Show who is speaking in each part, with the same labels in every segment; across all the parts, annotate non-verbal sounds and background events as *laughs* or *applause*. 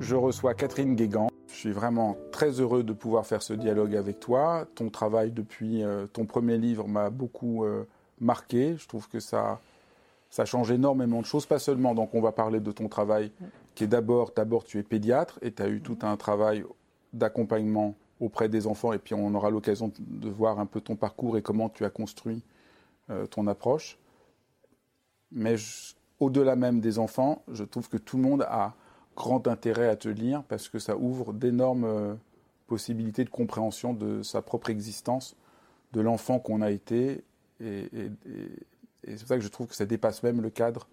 Speaker 1: je reçois Catherine Guégan. Je suis vraiment très heureux de pouvoir faire ce dialogue avec toi. Ton travail depuis euh, ton premier livre m'a beaucoup euh, marqué. Je trouve que ça, ça change énormément de choses, pas seulement. Donc on va parler de ton travail qui est d'abord, d'abord tu es pédiatre et tu as eu tout un travail d'accompagnement auprès des enfants et puis on aura l'occasion de voir un peu ton parcours et comment tu as construit euh, ton approche. Mais au-delà même des enfants, je trouve que tout le monde a grand intérêt à te lire parce que ça ouvre d'énormes euh, possibilités de compréhension de sa propre existence, de l'enfant qu'on a été. Et, c'est pour ça que je trouve que ça dépasse même le cadre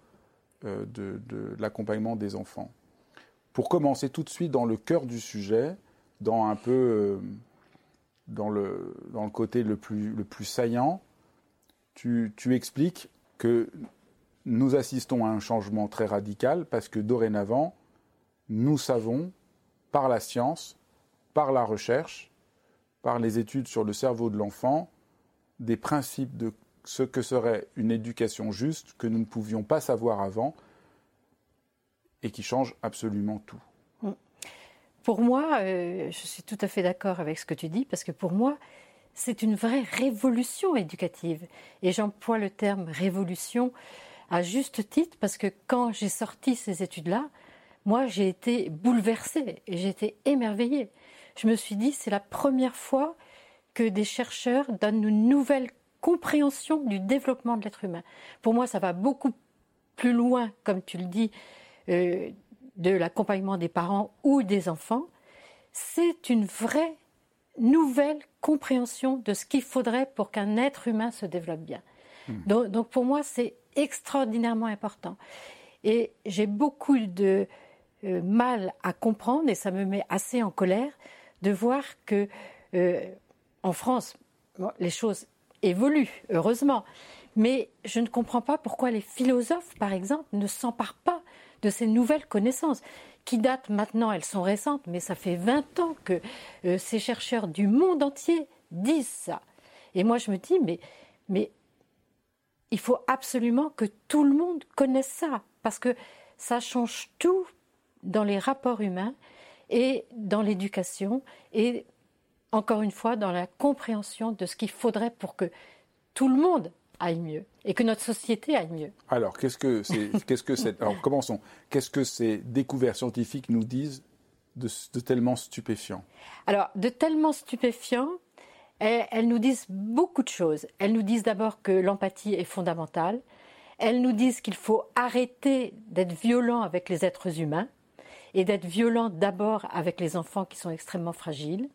Speaker 1: euh, de, l'accompagnement des enfants. Pour commencer tout de suite dans le cœur du sujet, dans un peu euh, dans, le, dans le côté le plus, le plus saillant, tu, tu expliques que nous assistons à un changement très radical parce que dorénavant, nous savons, par la science, par la recherche, par les études sur le cerveau de l'enfant, des principes de ce que serait une éducation juste que nous ne pouvions pas savoir avant et qui changent absolument tout.
Speaker 2: Pour moi, euh, je suis tout à fait d'accord avec ce que tu dis, parce que pour moi, c'est une vraie révolution éducative. Et j'emploie le terme révolution à juste titre, parce que quand j'ai sorti ces études-là, moi j'ai été bouleversée et j'ai été émerveillée. Je me suis dit, c'est la première fois que des chercheurs donnent une nouvelle compréhension du développement de l'être humain. Pour moi, ça va beaucoup plus loin, comme tu le dis, euh, de l'accompagnement des parents ou des enfants. C'est une vraie nouvelle compréhension de ce qu'il faudrait pour qu'un être humain se développe bien. Hmm. Donc, donc, pour moi, c'est extraordinairement important. Et j'ai beaucoup de euh, mal à comprendre et ça me met assez en colère de voir que euh, en France, les choses évoluent, heureusement, mais je ne comprends pas pourquoi les philosophes, par exemple, ne s'emparent pas de ces nouvelles connaissances qui datent maintenant, elles sont récentes, mais ça fait 20 ans que euh, ces chercheurs du monde entier disent ça. Et moi, je me dis, mais, mais il faut absolument que tout le monde connaisse ça, parce que ça change tout dans les rapports humains et dans l'éducation et encore une fois dans la compréhension de ce qu'il faudrait pour que tout le monde aille mieux et que notre société aille mieux.
Speaker 1: Alors, qu'est-ce que c'est *laughs* qu'est-ce que c'est Alors, commençons. Qu'est-ce que ces découvertes scientifiques nous disent de, tellement stupéfiant
Speaker 2: Alors, de tellement stupéfiant, elles, elles, nous disent beaucoup de choses. Elles nous disent d'abord que l'empathie est fondamentale. Elles nous disent qu'il faut arrêter d'être violent avec les êtres humains et d'être violent d'abord avec les enfants qui sont extrêmement fragiles.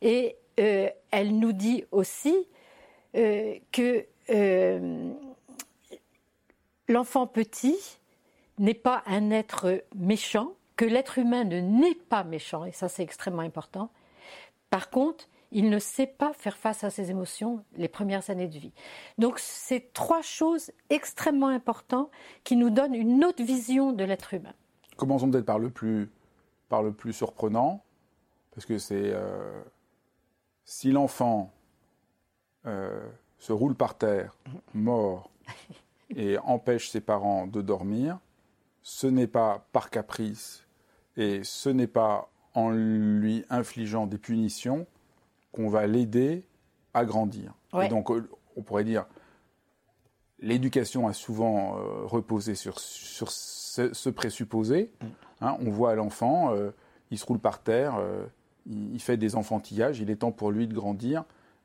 Speaker 2: Et euh, elle nous dit aussi euh, que euh, l'enfant petit n'est pas un être méchant, que l'être humain ne n'est pas méchant, et ça c'est extrêmement important. Par contre, il ne sait pas faire face à ses émotions les premières années de vie. Donc c'est trois choses extrêmement importantes qui nous donnent une autre vision de l'être humain.
Speaker 1: Commençons peut-être par le plus, par le plus surprenant, parce que c'est euh, si l'enfant euh, se roule par terre, mort, *laughs* et empêche ses parents de dormir, ce n'est pas par caprice et ce n'est pas en lui infligeant des punitions qu'on va l'aider à grandir. Et donc, on pourrait dire, l'éducation a souvent euh, reposé sur, sur ce, présupposé. Mm. Hein, on voit l'enfant, euh, il se roule par terre, euh, il, fait des enfantillages, il est temps pour lui de grandir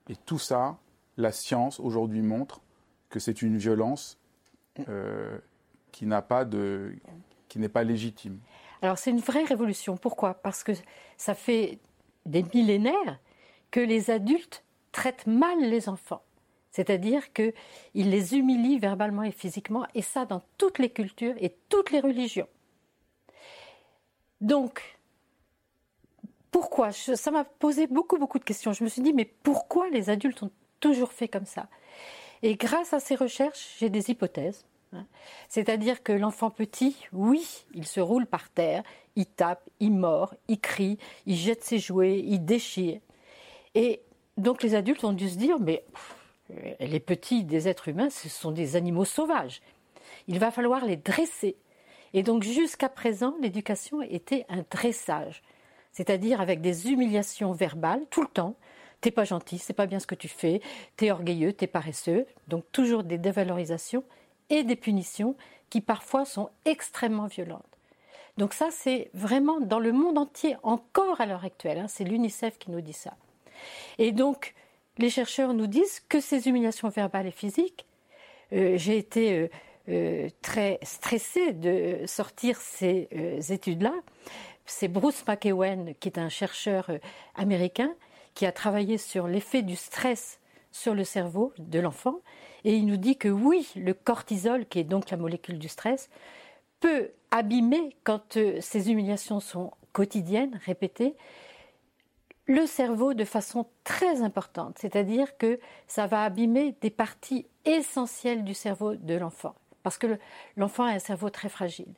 Speaker 1: Et tout ça, la science aujourd'hui montre que c'est une violence euh, qui n'a pas de, qui n'est pas légitime.
Speaker 2: Alors c'est une vraie révolution. Pourquoi? Parce que ça fait des millénaires que les adultes traitent mal les enfants. C'est-à-dire qu'ils les humilient verbalement et physiquement, et ça dans toutes les cultures et toutes les religions. Donc, pourquoi? Ça m'a posé beaucoup, beaucoup de questions. Je me suis dit, mais pourquoi les adultes ont toujours fait comme ça? Et grâce à ces recherches, j'ai des hypothèses. Hein. C'est-à-dire que l'enfant petit, oui, il se roule par terre, il tape, il mord, il crie, il jette ses jouets, il déchire. Et donc les adultes ont dû se dire, mais les petits des êtres humains, ce sont des animaux sauvages. Il va falloir les dresser. Et donc jusqu'à présent, l'éducation était un dressage, c'est-à-dire avec des humiliations verbales tout le temps. T'es pas gentil, c'est pas bien ce que tu fais, t'es orgueilleux, t'es paresseux. Donc toujours des dévalorisations et des punitions qui parfois sont extrêmement violentes. Donc ça, c'est vraiment dans le monde entier, encore à l'heure actuelle. Hein, c'est l'UNICEF qui nous dit ça. Et donc, les chercheurs nous disent que ces humiliations verbales et physiques, euh, j'ai été euh, euh, très stressée de sortir ces études-là. C'est Bruce McEwen, qui est un chercheur américain, qui a travaillé sur l'effet du stress sur le cerveau de l'enfant. Et il nous dit que oui, le cortisol, qui est donc la molécule du stress, peut abîmer, quand ces humiliations sont quotidiennes, répétées, le cerveau de façon très importante, c'est-à-dire que ça va abîmer des parties essentielles du cerveau de l'enfant, parce que l'enfant a un cerveau très fragile,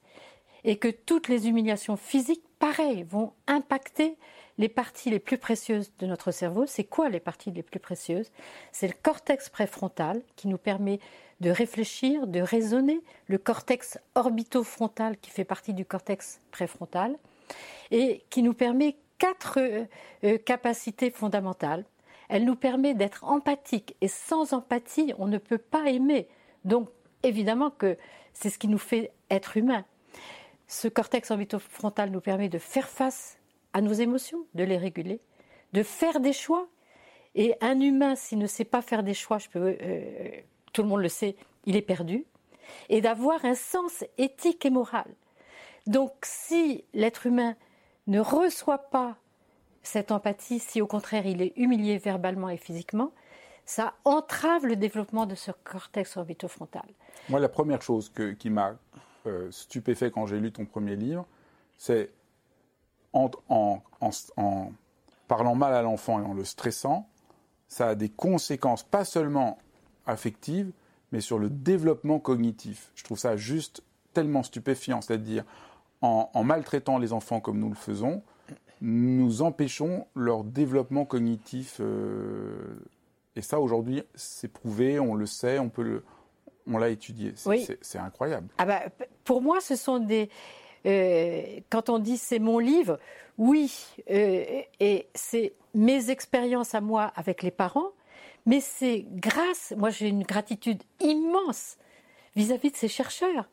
Speaker 2: et que toutes les humiliations physiques, pareil, vont impacter les parties les plus précieuses de notre cerveau. C'est quoi les parties les plus précieuses? C'est le cortex préfrontal qui nous permet de réfléchir, de raisonner, le cortex orbitofrontal qui fait partie du cortex préfrontal et qui nous permet quatre euh, euh, capacités fondamentales. Elle nous permet d'être empathique et sans empathie, on ne peut pas aimer. Donc, évidemment que c'est ce qui nous fait être humain. Ce cortex orbitofrontal nous permet de faire face à nos émotions, de les réguler, de faire des choix. Et un humain, s'il ne sait pas faire des choix, je peux, euh, tout le monde le sait, il est perdu. Et d'avoir un sens éthique et moral. Donc, si l'être humain ne reçoit pas cette empathie, si au contraire il est humilié verbalement et physiquement, ça entrave le développement de ce cortex orbitofrontal.
Speaker 1: Moi, la première chose qui m'a euh, stupéfait quand j'ai lu ton premier livre, c'est en, parlant mal à l'enfant et en le stressant, ça a des conséquences pas seulement affectives, mais sur le développement cognitif. Je trouve ça juste tellement stupéfiant, c'est-à-dire en, maltraitant les enfants comme nous le faisons, nous empêchons leur développement cognitif. Euh, et ça, aujourd'hui, c'est prouvé, on le sait, on peut le, on l'a étudié. C'est incroyable.
Speaker 2: Ah bah, pour moi, ce sont des. Euh, quand on dit c'est mon livre, oui, euh, et c'est mes expériences à moi avec les parents, mais c'est grâce. Moi, j'ai une gratitude immense vis à -vis de ces chercheurs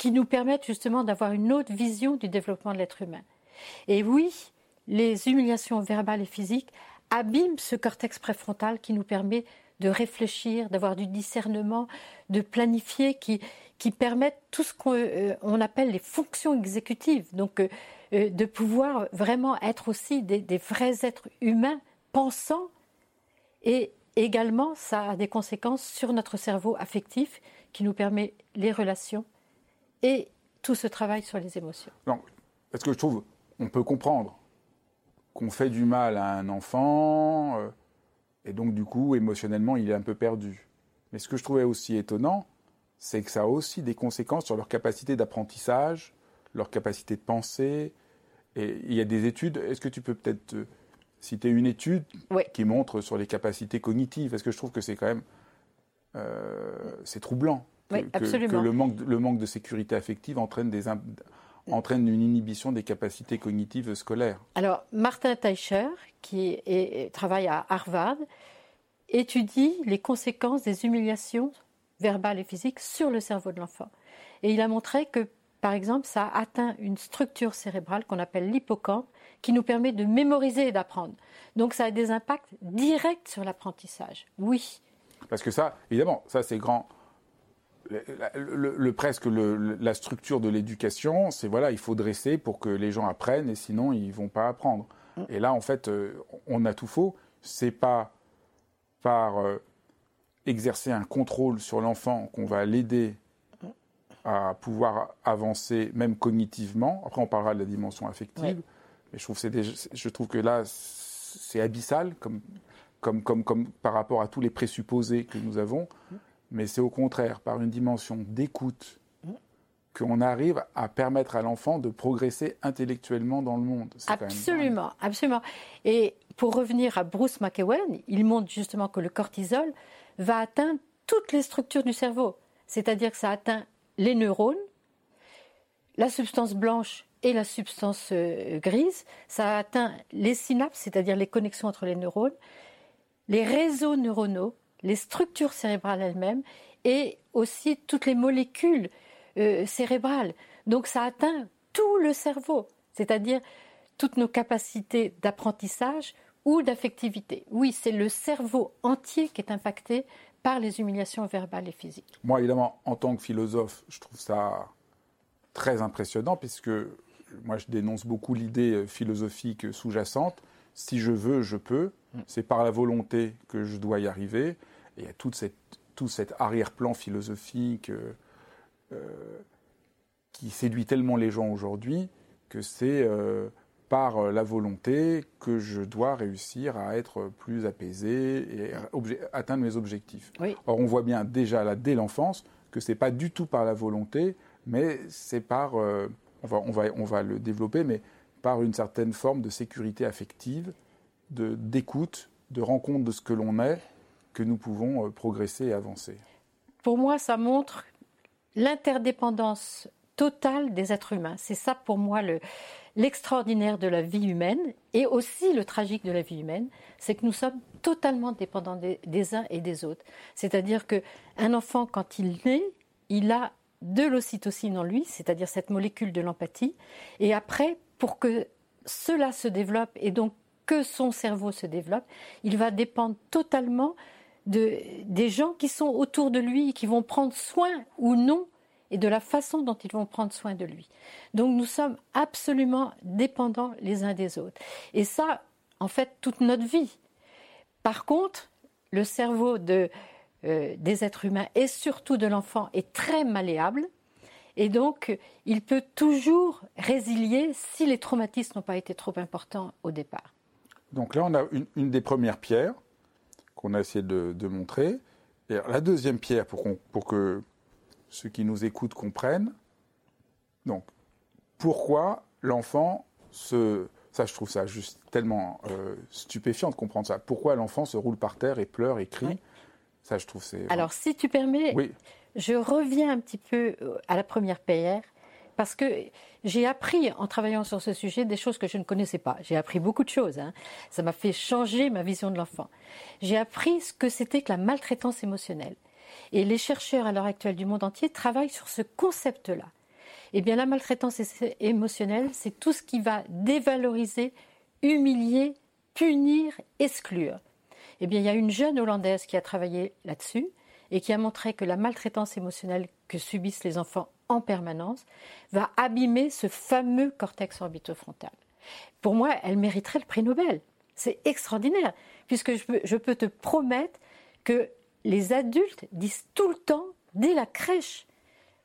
Speaker 2: qui nous permettent justement d'avoir une autre vision du développement de l'être humain. Et oui, les humiliations verbales et physiques abîment ce cortex préfrontal qui nous permet de réfléchir, d'avoir du discernement, de planifier, qui, qui permettent tout ce qu'on euh, appelle les fonctions exécutives. Donc, euh, euh, de pouvoir vraiment être aussi des, des, vrais êtres humains pensants. Et également, ça a des conséquences sur notre cerveau affectif qui nous permet les relations, et tout ce travail sur les émotions.
Speaker 1: Parce que je trouve, on peut comprendre qu'on fait du mal à un enfant, euh, et donc du coup, émotionnellement, il est un peu perdu. Mais ce que je trouvais aussi étonnant, c'est que ça a aussi des conséquences sur leur capacité d'apprentissage, leur capacité de penser. Et il y a des études, est-ce que tu peux peut-être citer une étude qui montre sur les capacités cognitives? Parce que je trouve que c'est quand même... Euh, c'est troublant que, le, manque, le manque de sécurité affective entraîne, des, entraîne une inhibition des capacités cognitives scolaires.
Speaker 2: Alors, Martin Teicher, qui travaille à Harvard, étudie les conséquences des humiliations verbales et physiques sur le cerveau de l'enfant. Et il a montré que, par exemple, ça atteint une structure cérébrale qu'on appelle l'hippocampe, qui nous permet de mémoriser et d'apprendre. Donc ça a des impacts directs sur l'apprentissage. Oui.
Speaker 1: Parce que ça, évidemment, ça c'est grand. Le, presque la structure de l'éducation, c'est voilà, il faut dresser pour que les gens apprennent et sinon ils vont pas apprendre. Mm. Et là, en fait, euh, on a tout faux. C'est pas par euh, exercer un contrôle sur l'enfant qu'on va l'aider à pouvoir avancer, même cognitivement. Après, on parlera de la dimension affective. Mais je trouve, je trouve que là, c'est abyssal comme, comme, comme, comme par rapport à tous les présupposés que nous avons. Mais c'est au contraire par une dimension d'écoute qu'on arrive à permettre à l'enfant de progresser intellectuellement dans le monde.
Speaker 2: Absolument, absolument. Et pour revenir à Bruce McEwen, il montre justement que le cortisol va atteindre toutes les structures du cerveau. C'est-à-dire que ça atteint les neurones, la substance blanche et la substance euh, grise. Ça atteint les synapses, c'est-à-dire les connexions entre les neurones, les réseaux neuronaux, les structures cérébrales elles-mêmes et aussi toutes les molécules euh, cérébrales. Donc ça atteint tout le cerveau, c'est-à-dire toutes nos capacités d'apprentissage ou d'affectivité. Oui, c'est le cerveau entier qui est impacté par les humiliations verbales et physiques.
Speaker 1: Moi, évidemment, en tant que philosophe, je trouve ça très impressionnant puisque moi, je dénonce beaucoup l'idée philosophique sous-jacente. Si je veux, je peux. Mm. C'est par la volonté que je dois y arriver. Il y a toute cette, tout cet arrière-plan philosophique euh, euh, qui séduit tellement les gens aujourd'hui que c'est par la volonté que je dois réussir à être plus apaisé et atteindre mes objectifs. Or, on voit bien déjà là, dès l'enfance, que ce n'est pas du tout par la volonté, mais c'est par on va, on va, le développer, mais par une certaine forme de sécurité affective, d'écoute, de, rencontre de ce que l'on est, que nous pouvons euh, progresser et avancer.
Speaker 2: Pour moi, ça montre l'interdépendance totale des êtres humains. C'est ça pour moi l'extraordinaire de la vie humaine et aussi le tragique de la vie humaine, c'est que nous sommes totalement dépendants des, des uns et des autres. C'est-à-dire qu'un enfant, quand il naît, il a de l'ocytocine en lui, c'est-à-dire cette molécule de l'empathie. Et après, pour que cela se développe et donc que son cerveau se développe, il va dépendre totalement de, des gens qui sont autour de lui, qui vont prendre soin ou non, et de la façon dont ils vont prendre soin de lui. Donc nous sommes absolument dépendants les uns des autres. Et ça, en fait, toute notre vie. Par contre, le cerveau de, euh, des êtres humains et surtout de l'enfant est très malléable. Et donc, il peut toujours résilier si les traumatismes n'ont pas été trop importants au départ.
Speaker 1: Donc là, on a une, des premières pierres qu'on a essayé de, montrer. Et la deuxième pierre, pour, pour, que ceux qui nous écoutent comprennent, donc, pourquoi l'enfant se... Ça, je trouve ça juste tellement euh, stupéfiant de comprendre ça. Pourquoi l'enfant se roule par terre et pleure et crie? Ça, je trouve c'est.
Speaker 2: Alors, si tu permets, je reviens un petit peu euh, à la première PR parce que j'ai appris en travaillant sur ce sujet des choses que je ne connaissais pas. J'ai appris beaucoup de choses. Hein. Ça m'a fait changer ma vision de l'enfant. J'ai appris ce que c'était que la maltraitance émotionnelle. Et les chercheurs à l'heure actuelle du monde entier travaillent sur ce concept-là. Eh bien, la maltraitance émotionnelle, c'est tout ce qui va dévaloriser, humilier, punir, exclure. Eh bien, il y a une jeune Hollandaise qui a travaillé là-dessus et qui a montré que la maltraitance émotionnelle que subissent les enfants en permanence va abîmer ce fameux cortex orbitofrontal. Pour moi, elle mériterait le prix Nobel. C'est extraordinaire, puisque je peux, je peux te promettre que les adultes disent tout le temps, dès la crèche,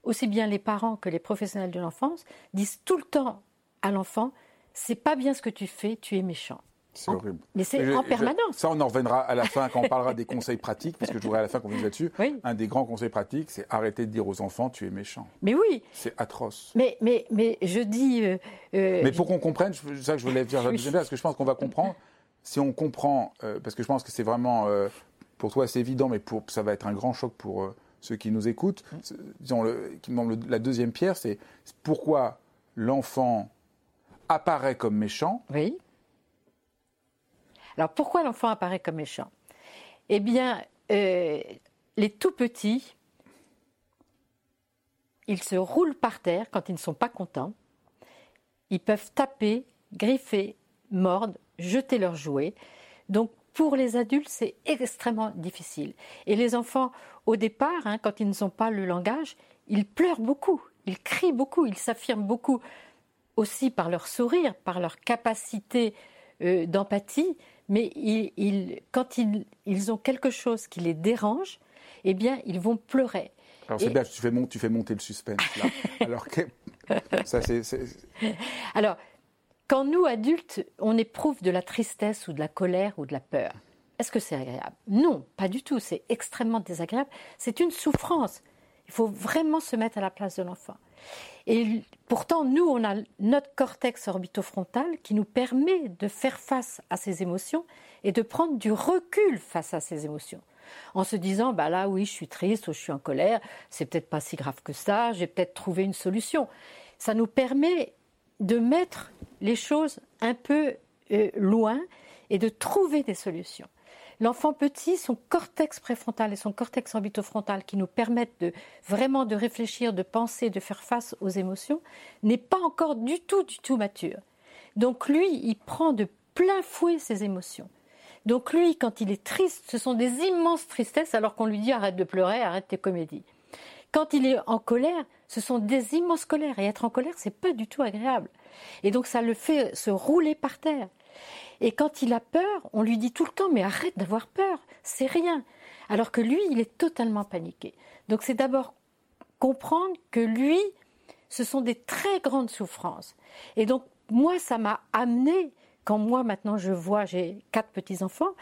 Speaker 2: aussi bien les parents que les professionnels de l'enfance, disent tout le temps à l'enfant, c'est pas bien ce que tu fais, tu es méchant.
Speaker 1: C'est horrible.
Speaker 2: Mais c'est en permanence.
Speaker 1: ça, on en reviendra à la fin quand on parlera des conseils pratiques, parce que je voudrais à la fin qu'on vienne là-dessus. Un des grands conseils pratiques, c'est arrêter de dire aux enfants tu es méchant.
Speaker 2: Mais oui.
Speaker 1: C'est atroce.
Speaker 2: Mais, mais, mais je dis. Euh,
Speaker 1: euh, mais pour qu'on comprenne, c'est ça que je voulais dire parce que je pense qu'on va comprendre. Si on comprend, euh, parce que je pense que c'est vraiment. pour toi, c'est évident, mais pour, ça va être un grand choc pour ceux qui nous écoutent. Disons, le, la deuxième pierre, c'est pourquoi l'enfant apparaît comme méchant.
Speaker 2: Oui alors pourquoi l'enfant apparaît comme méchant? Eh bien, euh, les tout petits, ils se roulent par terre quand ils ne sont pas contents. Ils peuvent taper, griffer, mordent, jeter leurs jouets. Donc pour les adultes, c'est extrêmement difficile. Et les enfants, au départ, hein, quand ils ne sont pas le langage, ils pleurent beaucoup, ils crient beaucoup, ils s'affirment beaucoup aussi par leur sourire, par leur capacité euh, d'empathie, mais quand ils, ont quelque chose qui les dérange, eh bien, ils vont pleurer.
Speaker 1: Alors c'est bien, tu fais, tu fais monter le suspense là. *laughs* Alors que ça, c'est.
Speaker 2: Alors, quand nous, adultes, on éprouve de la tristesse ou de la colère ou de la peur, est-ce que c'est agréable? Non, pas du tout. C'est extrêmement désagréable. C'est une souffrance. Il faut vraiment se mettre à la place de l'enfant. Et pourtant, nous, on a notre cortex orbitofrontal qui nous permet de faire face à ces émotions et de prendre du recul face à ces émotions. En se disant, bah là, oui, je suis triste ou je suis en colère, c'est peut-être pas si grave que ça, j'ai peut-être trouvé une solution. Ça nous permet de mettre les choses un peu euh, loin et de trouver des solutions. L'enfant petit, son cortex préfrontal et son cortex orbitofrontal qui nous permettent de vraiment de réfléchir, de penser, de faire face aux émotions, n'est pas encore du tout, du tout mature. Donc lui, il prend de plein fouet ses émotions. Donc lui, quand il est triste, ce sont des immenses tristesses alors qu'on lui dit arrête de pleurer, arrête tes comédies. Quand il est en colère, ce sont des immenses colères et être en colère, c'est pas du tout agréable. Et donc ça le fait se rouler par terre. Et quand il a peur, on lui dit tout le temps mais arrête d'avoir peur, c'est rien. Alors que lui, il est totalement paniqué. Donc c'est d'abord comprendre que lui, ce sont des très grandes souffrances. Et donc moi, ça m'a amené, quand moi maintenant je vois, j'ai quatre petits-enfants,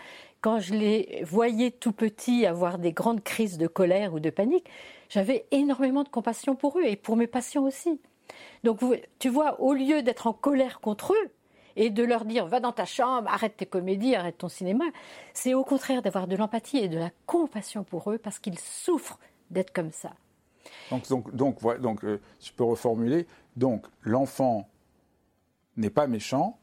Speaker 2: quand je les voyais tout petits avoir des grandes crises de colère ou de panique, j'avais énormément de compassion pour eux et pour mes patients aussi. Donc tu vois, au lieu d'être en colère contre eux, et de leur dire va dans ta chambre, arrête tes comédies, arrête ton cinéma. C'est au contraire d'avoir de l'empathie et de la compassion pour eux parce qu'ils souffrent d'être comme ça.
Speaker 1: Donc, donc, donc, donc euh, je peux reformuler. Donc, l'enfant n'est pas méchant,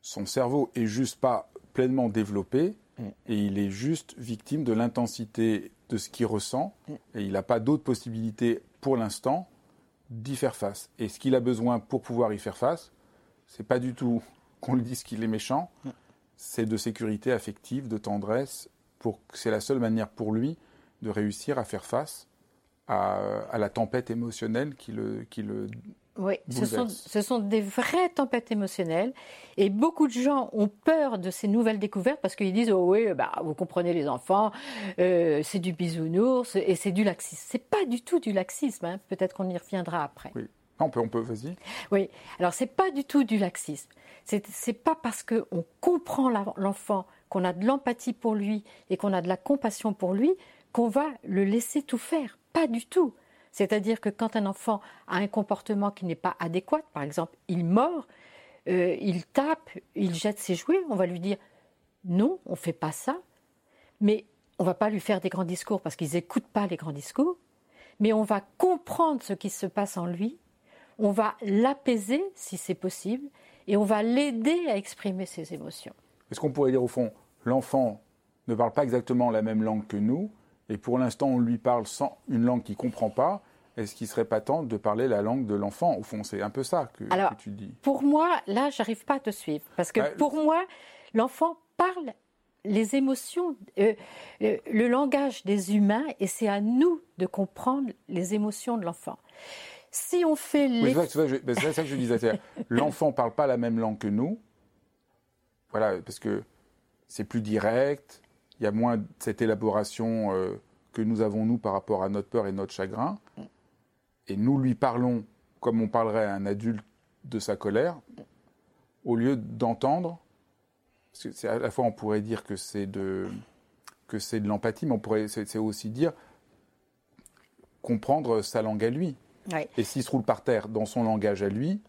Speaker 1: son cerveau est juste pas pleinement développé mm. et il est juste victime de l'intensité de ce qu'il ressent mm. et il n'a pas d'autre possibilité pour l'instant d'y faire face. Et ce qu'il a besoin pour pouvoir y faire face, c'est pas du tout qu'on lui dise qu'il est méchant, c'est de sécurité affective, de tendresse, pour c'est la seule manière pour lui de réussir à faire face à, la tempête émotionnelle qui le, qui le
Speaker 2: oui, ce sont, ce sont, des vraies tempêtes émotionnelles et beaucoup de gens ont peur de ces nouvelles découvertes parce qu'ils disent oh oui bah vous comprenez les enfants euh, c'est du bisounours et c'est du laxisme. C'est pas du tout du laxisme hein. peut-être qu'on y reviendra après.
Speaker 1: Oui. On peut, vas-y.
Speaker 2: Oui, alors c'est pas du tout du laxisme. C'est pas parce qu'on comprend l'enfant, qu'on a de l'empathie pour lui et qu'on a de la compassion pour lui qu'on va le laisser tout faire. Pas du tout. C'est-à-dire que quand un enfant a un comportement qui n'est pas adéquat, par exemple, il mord, euh, il tape, il jette ses jouets, on va lui dire non, on fait pas ça. Mais on va pas lui faire des grands discours parce qu'ils n'écoutent pas les grands discours. Mais on va comprendre ce qui se passe en lui on va l'apaiser si c'est possible et on va l'aider à exprimer ses émotions.
Speaker 1: Est-ce qu'on pourrait dire au fond, l'enfant ne parle pas exactement la même langue que nous et pour l'instant on lui parle sans une langue qu'il ne comprend pas est-ce qu'il serait pas temps de parler la langue de l'enfant? Au fond, c'est un peu ça que, tu dis.
Speaker 2: Pour moi, là, j'arrive pas à te suivre. Parce que bah, pour moi, l'enfant parle les émotions, euh, euh, le langage des humains, et c'est à nous de comprendre les émotions de l'enfant si on fait
Speaker 1: les... Ben, c'est ça que je disais. *laughs* L'enfant ne parle pas la même langue que nous. Voilà, parce que c'est plus direct, il y a moins cette élaboration euh, que nous avons, nous, par rapport à notre peur et notre chagrin. Et nous lui parlons comme on parlerait à un adulte de sa colère, au lieu d'entendre. Parce que à la fois, on pourrait dire que c'est de, que c'est de l'empathie, mais on pourrait, c'est aussi dire comprendre sa langue à lui. Et s'il se roule par terre dans son langage à lui,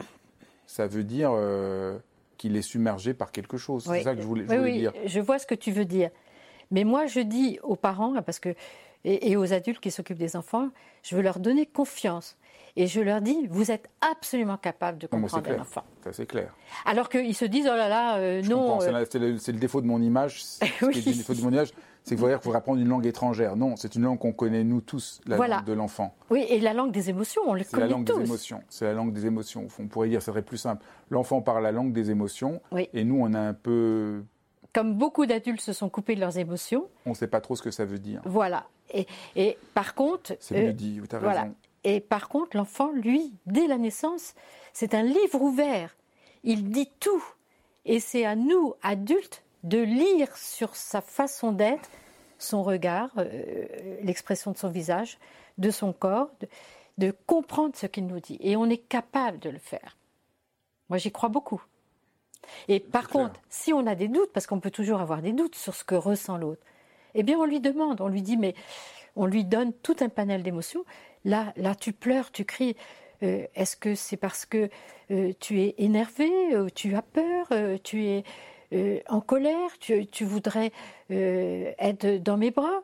Speaker 1: ça veut dire euh, qu'il est submergé par quelque chose. C'est ça que je voulais, je
Speaker 2: oui,
Speaker 1: dire.
Speaker 2: Je vois ce que tu veux dire. Mais moi, je dis aux parents, parce que, et, aux adultes qui s'occupent des enfants, je veux leur donner confiance. Et je leur dis, vous êtes absolument capable de comprendre un enfant.
Speaker 1: C'est clair.
Speaker 2: Alors qu'ils se disent, oh là là, euh, non.
Speaker 1: Euh, c'est le, défaut de mon image. *laughs* oui. le défaut de mon image, c'est qu'il faut dire qu'il faut apprendre une langue étrangère. Non, c'est une langue qu'on connaît nous tous, la langue de l'enfant.
Speaker 2: Oui, et la langue des émotions, on le connaît
Speaker 1: la langue des émotions. C'est la langue des émotions. On pourrait dire, ça serait plus simple. L'enfant parle la langue des émotions, et nous, on a un peu
Speaker 2: comme beaucoup d'adultes se sont coupés de leurs émotions.
Speaker 1: On ne sait pas trop ce que ça veut dire.
Speaker 2: Voilà. Et, et par contre.
Speaker 1: C'est euh, dit, tu as raison.
Speaker 2: Et par contre, l'enfant, lui, dès la naissance, c'est un livre ouvert. Il dit tout. Et c'est à nous, adultes, de lire sur sa façon d'être, son regard, euh, l'expression de son visage, de son corps, de, de comprendre ce qu'il nous dit. Et on est capable de le faire. Moi, j'y crois beaucoup. Et par contre, si on a des doutes, parce qu'on peut toujours avoir des doutes sur ce que ressent l'autre, eh bien on lui demande, on lui dit, mais on lui donne tout un panel d'émotions. Là, là, tu pleures, tu cries. Euh, est-ce que c'est parce que euh, tu es énervé, euh, tu as peur, tu es en colère, tu, tu voudrais être dans mes bras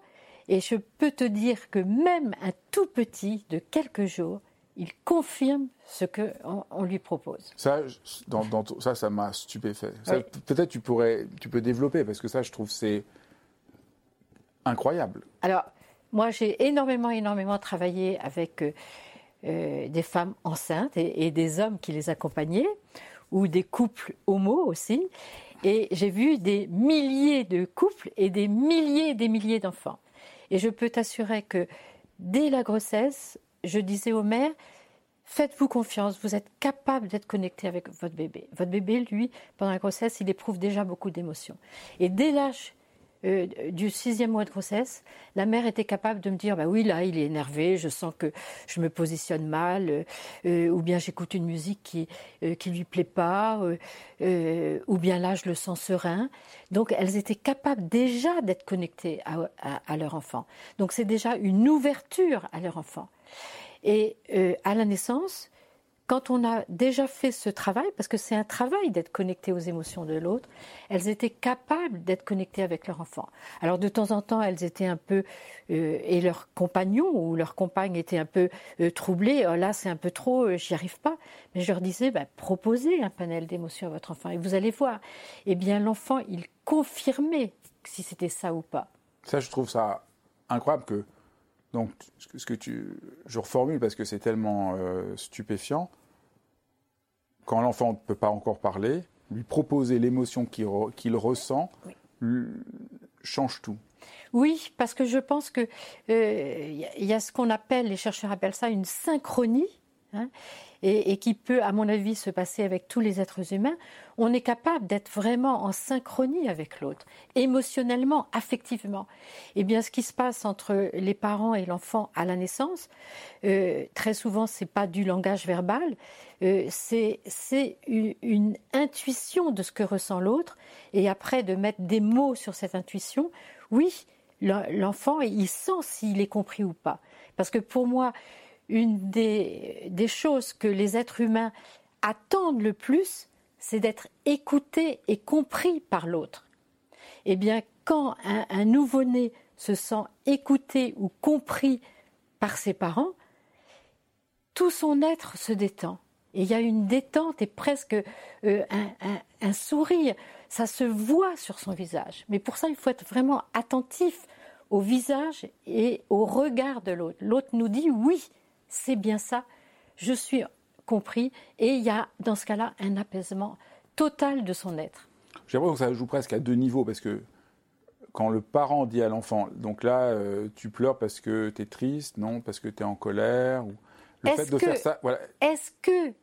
Speaker 2: Et je peux te dire que même un tout petit de quelques jours, il confirme ce qu'on on lui propose.
Speaker 1: Ça, dans, ça, ça m'a stupéfait. Peut-être tu pourrais, tu peux développer parce que ça, je trouve, c'est incroyable.
Speaker 2: Alors, moi, j'ai énormément, énormément travaillé avec euh, euh, des femmes enceintes et, des hommes qui les accompagnaient, ou des couples homo aussi. Et j'ai vu des milliers de couples et des milliers et des milliers d'enfants. Et je peux t'assurer que dès la grossesse, je disais aux mères, faites-vous confiance, vous êtes capable d'être connecté avec votre bébé. Votre bébé, lui, pendant la grossesse, il éprouve déjà beaucoup d'émotions. Et dès l'âge euh, du sixième mois de grossesse, la mère était capable de me dire, bah oui, là, il est énervé, je sens que je me positionne mal, euh, euh, ou bien j'écoute une musique qui qui lui plaît pas, ou bien là, je le sens serein. Donc, elles étaient capables déjà d'être connectées à, leur enfant. Donc, c'est déjà une ouverture à leur enfant. Et à la naissance, quand on a déjà fait ce travail, parce que c'est un travail d'être connecté aux émotions de l'autre, elles étaient capables d'être connectées avec leur enfant. Alors de temps en temps, elles étaient un peu, euh, et leur compagnon ou leur compagne était un peu euh, troublée. Oh, là, c'est un peu trop, j'y arrive pas. Mais je leur disais, bah, proposez un panel d'émotions à votre enfant et vous allez voir. Eh bien, l'enfant, il confirmait si c'était ça ou pas.
Speaker 1: Ça, je trouve ça incroyable que donc, ce que tu, je reformule parce que c'est tellement euh, stupéfiant. Quand l'enfant ne peut pas encore parler, lui proposer l'émotion qu'il ressent change tout.
Speaker 2: Oui, parce que je pense que il euh, y a ce qu'on appelle, les chercheurs appellent ça une synchronie. Hein, et, qui peut, à mon avis, se passer avec tous les êtres humains, on est capable d'être vraiment en synchronie avec l'autre, émotionnellement, affectivement. Eh bien, ce qui se passe entre les parents et l'enfant à la naissance, euh, très souvent, c'est pas du langage verbal, euh, c'est une, une intuition de ce que ressent l'autre, et après de mettre des mots sur cette intuition, oui, l'enfant, il sent s'il est compris ou pas. Parce que pour moi, une des, choses que les êtres humains attendent le plus, c'est d'être écoutés et compris par l'autre. Eh bien, quand un, nouveau-né se sent écouté ou compris par ses parents, tout son être se détend. Il y a une détente et presque euh, un, sourire. Ça se voit sur son visage. Mais pour ça, il faut être vraiment attentif au visage et au regard de l'autre. L'autre nous dit oui, c'est bien ça, je suis compris, et il y a dans ce cas-là un apaisement total de son être.
Speaker 1: J'ai l'impression que ça joue presque à deux niveaux, parce que quand le parent dit à l'enfant, donc là, euh, tu pleures parce que tu es triste, non, parce que tu es en colère, ou
Speaker 2: le fait de faire ça, voilà. Est-ce que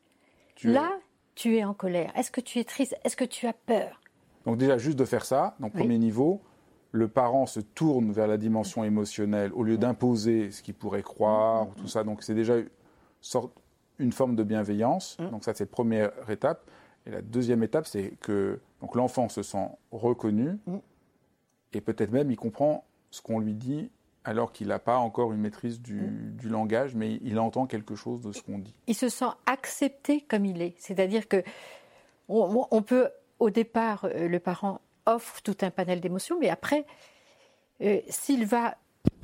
Speaker 2: là, tu es en colère? Est-ce que tu es triste? Est-ce que tu as peur?
Speaker 1: Donc déjà, juste de faire ça, donc premier niveau, le parent se tourne vers la dimension émotionnelle au lieu d'imposer ce qu'il pourrait croire, tout ça. Donc c'est déjà une forme de bienveillance. Mmh. Donc ça c'est la première étape. Et la deuxième étape, c'est que l'enfant se sent reconnu et peut-être même il comprend ce qu'on lui dit alors qu'il n'a pas encore une maîtrise du, mmh. langage, mais il entend quelque chose de ce qu'on dit.
Speaker 2: Il se sent accepté comme il est. C'est-à-dire que on peut au départ, euh, le parent offre tout un panel d'émotions, mais après, euh, s'il va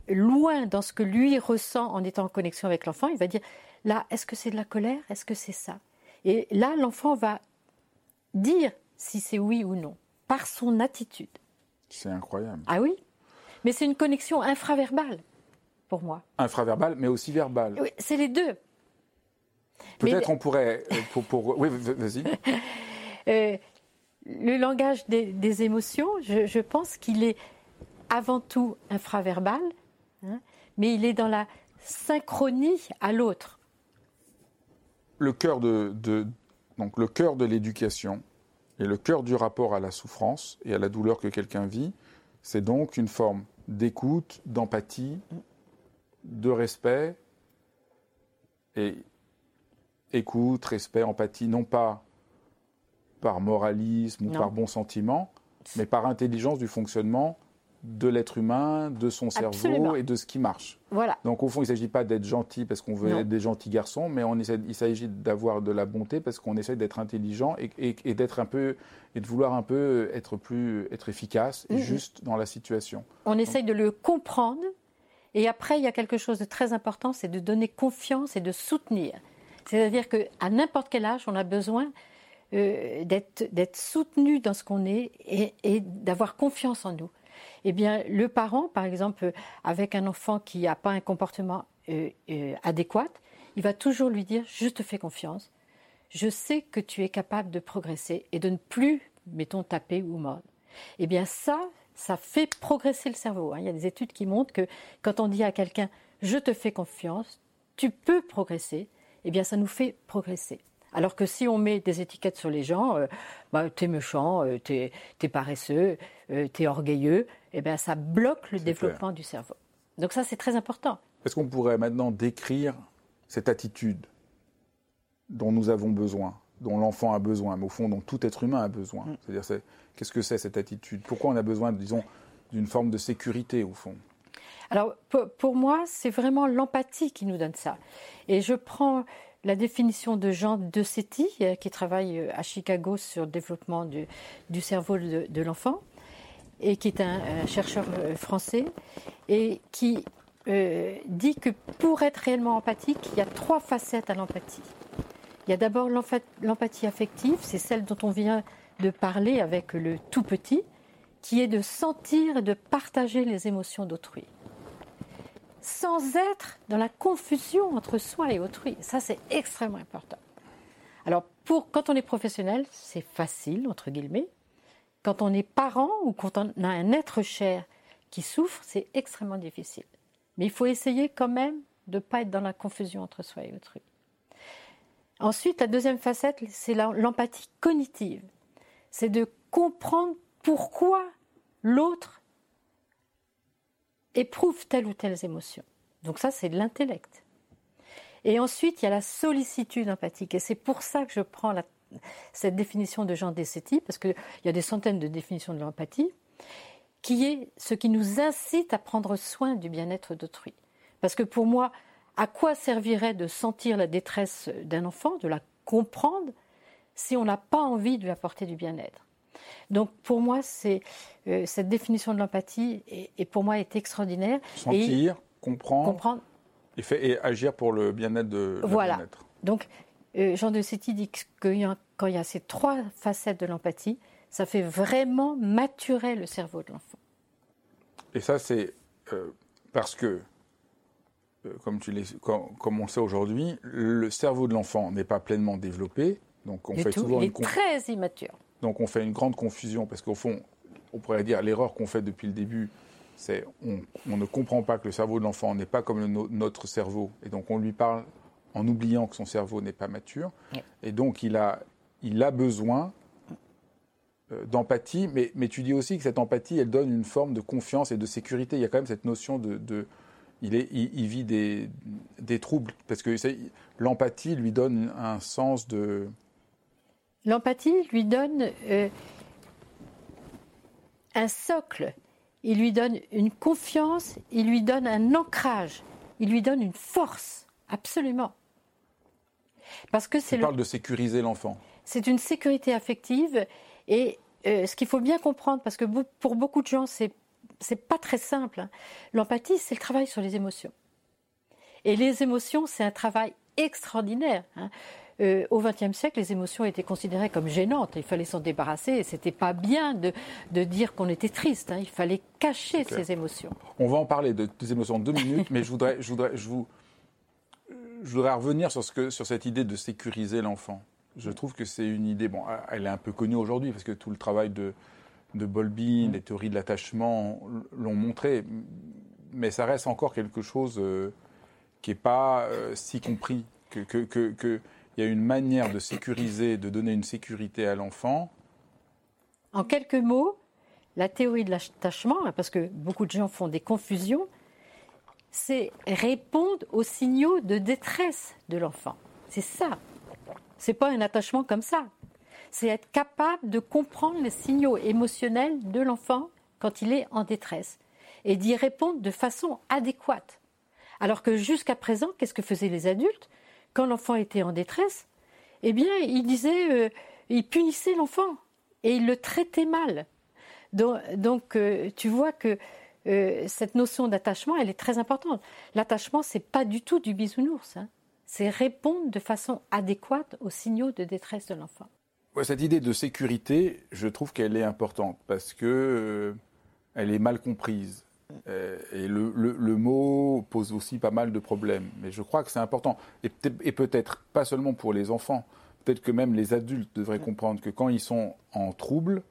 Speaker 2: loin dans ce que lui ressent en étant en connexion avec l'enfant, il va dire là, est-ce que c'est de la colère? Est-ce que c'est ça? Et là, l'enfant va dire si c'est oui ou non, par son attitude.
Speaker 1: C'est incroyable.
Speaker 2: Ah oui? Mais c'est une connexion infraverbale pour moi.
Speaker 1: Infraverbale, mais aussi verbale.
Speaker 2: Oui, c'est les deux.
Speaker 1: Peut-être on pourrait. Euh, pour, Oui, vas-y. *laughs*
Speaker 2: Euh, le langage des, émotions, je, pense qu'il est avant tout infraverbal, hein, mais il est dans la synchronie à l'autre.
Speaker 1: Le cœur le cœur de l'éducation et le cœur du rapport à la souffrance et à la douleur que quelqu'un vit, c'est donc une forme d'écoute, d'empathie, de respect et écoute, respect, empathie, non pas par moralisme ou par bon sentiment, mais par intelligence du fonctionnement de l'être humain, de son cerveau et de ce qui marche.
Speaker 2: Voilà.
Speaker 1: Donc au fond, il ne s'agit pas d'être gentil parce qu'on veut être des gentils garçons, mais on essaie, il s'agit d'avoir de la bonté parce qu'on essaie d'être intelligent et, d'être un peu et de vouloir un peu être plus être efficace et juste dans la situation.
Speaker 2: On essaye de le comprendre et après il y a quelque chose de très important, c'est de donner confiance et de soutenir. C'est-à-dire qu'à n'importe quel âge, on a besoin euh, d'être soutenu dans ce qu'on est et, d'avoir confiance en nous. Eh bien, le parent, par exemple, avec un enfant qui n'a pas un comportement euh, euh, adéquat, il va toujours lui dire Je te fais confiance, je sais que tu es capable de progresser et de ne plus, mettons, taper ou mordre. Eh bien, ça, ça fait progresser le cerveau. Hein. Il y a des études qui montrent que quand on dit à quelqu'un Je te fais confiance, tu peux progresser, eh bien, ça nous fait progresser. Alors que si on met des étiquettes sur les gens, euh, bah, t'es méchant, euh, t'es, paresseux, euh, t'es orgueilleux, eh bien ça bloque le développement du cerveau. Donc ça c'est très important.
Speaker 1: Est-ce qu'on pourrait maintenant décrire cette attitude dont nous avons besoin, dont l'enfant a besoin, mais au fond dont tout être humain a besoin? Mm. C'est-à-dire qu'est-ce que c'est cette attitude? Pourquoi on a besoin, disons, d'une forme de sécurité au fond?
Speaker 2: Alors pour moi, c'est vraiment l'empathie qui nous donne ça. Et je prends la définition de Jean De euh, qui travaille euh, à Chicago sur le développement du, cerveau de, l'enfant, et qui est un, chercheur euh, français, et qui dit que pour être réellement empathique, il y a trois facettes à l'empathie. Il y a d'abord l'empathie affective, c'est celle dont on vient de parler avec le tout petit, qui est de sentir et de partager les émotions d'autrui sans être dans la confusion entre soi et autrui. Ça, c'est extrêmement important. Alors, pour, quand on est professionnel, c'est facile, entre guillemets. Quand on est parent ou quand on a un être cher qui souffre, c'est extrêmement difficile. Mais il faut essayer quand même de ne pas être dans la confusion entre soi et autrui. Ensuite, la deuxième facette, c'est l'empathie cognitive. C'est de comprendre pourquoi l'autre éprouve telle ou telle émotion. Donc ça, c'est de l'intellect. Et ensuite, il y a la sollicitude empathique. Et c'est pour ça que je prends cette définition de Jean Dessetti, parce qu'il y a des centaines de définitions de l'empathie, qui est ce qui nous incite à prendre soin du bien-être d'autrui. Parce que pour moi, à quoi servirait de sentir la détresse d'un enfant, de la comprendre, si on n'a pas envie de lui apporter du bien-être? Donc pour moi, c'est euh, cette définition de l'empathie et, pour moi est extraordinaire.
Speaker 1: Sentir, comprendre, comprendre. Et, fait, et, agir pour le bien-être de
Speaker 2: voilà. Donc euh, Jean de City dit que quand il y a ces trois facettes de l'empathie, ça fait vraiment maturer le cerveau de l'enfant.
Speaker 1: Et ça, c'est euh, parce que, comme, tu comme, comme, on le sait aujourd'hui, le cerveau de l'enfant n'est pas pleinement développé. Donc on fait
Speaker 2: tout,
Speaker 1: souvent
Speaker 2: il est très immature.
Speaker 1: Donc on fait une grande confusion parce qu'au fond, on pourrait dire l'erreur qu'on fait depuis le début, c'est on, on, ne comprend pas que le cerveau de l'enfant n'est pas comme notre cerveau, et donc on lui parle en oubliant que son cerveau n'est pas mature, et donc il a, il a besoin euh, d'empathie, mais, mais tu dis aussi que cette empathie, elle donne une forme de confiance et de sécurité. Il y a quand même cette notion de, de il, est, il, vit des, des troubles, parce que l'empathie lui donne un sens de
Speaker 2: L'empathie lui donne euh, un socle, il lui donne une confiance, il lui donne un ancrage, il lui donne une force, absolument.
Speaker 1: Parce que c'est. parle de sécuriser l'enfant.
Speaker 2: C'est une sécurité affective et euh, ce qu'il faut bien comprendre, parce que pour beaucoup de gens, c'est c'est pas très simple. Hein. L'empathie, c'est le travail sur les émotions. Et les émotions, c'est un travail extraordinaire. Hein. Euh, au XXe siècle, les émotions étaient considérées comme gênantes. Il fallait s'en débarrasser et c'était pas bien de, de dire qu'on était triste. Hein. Il fallait cacher ces émotions.
Speaker 1: On va en parler de, des émotions en deux minutes, mais je voudrais, je voudrais, je vous, je voudrais revenir sur, ce que, sur cette idée de sécuriser l'enfant. Je trouve que c'est une idée, bon, elle est un peu connue aujourd'hui parce que tout le travail de, de Bolby, les théories de l'attachement l'ont montré, mais ça reste encore quelque chose euh, qui n'est pas euh, si compris. Que, y a une manière de sécuriser, de donner une sécurité à l'enfant.
Speaker 2: En quelques mots, la théorie de l'attachement, hein, parce que beaucoup de gens font des confusions, c'est répondre aux signaux de détresse de l'enfant. C'est ça. C'est pas un attachement comme ça. C'est être capable de comprendre les signaux émotionnels de l'enfant quand il est en détresse et d'y répondre de façon adéquate. Alors que jusqu'à présent, qu'est-ce que faisaient les adultes? Quand l'enfant était en détresse, eh bien, ils disaient, euh, ils punissaient l'enfant et ils le traitaient mal. Donc, euh, tu vois que euh, cette notion d'attachement, elle est très importante. L'attachement, c'est pas du tout du bisounours. Hein. C'est répondre de façon adéquate aux signaux de détresse de l'enfant.
Speaker 1: cette idée de sécurité, je trouve qu'elle est importante parce que elle est mal comprise. Euh, et le, mot pose aussi pas mal de problèmes. Mais je crois que c'est important. Et, peut-être pas seulement pour les enfants. Peut-être que même les adultes devraient comprendre que quand ils sont en trouble,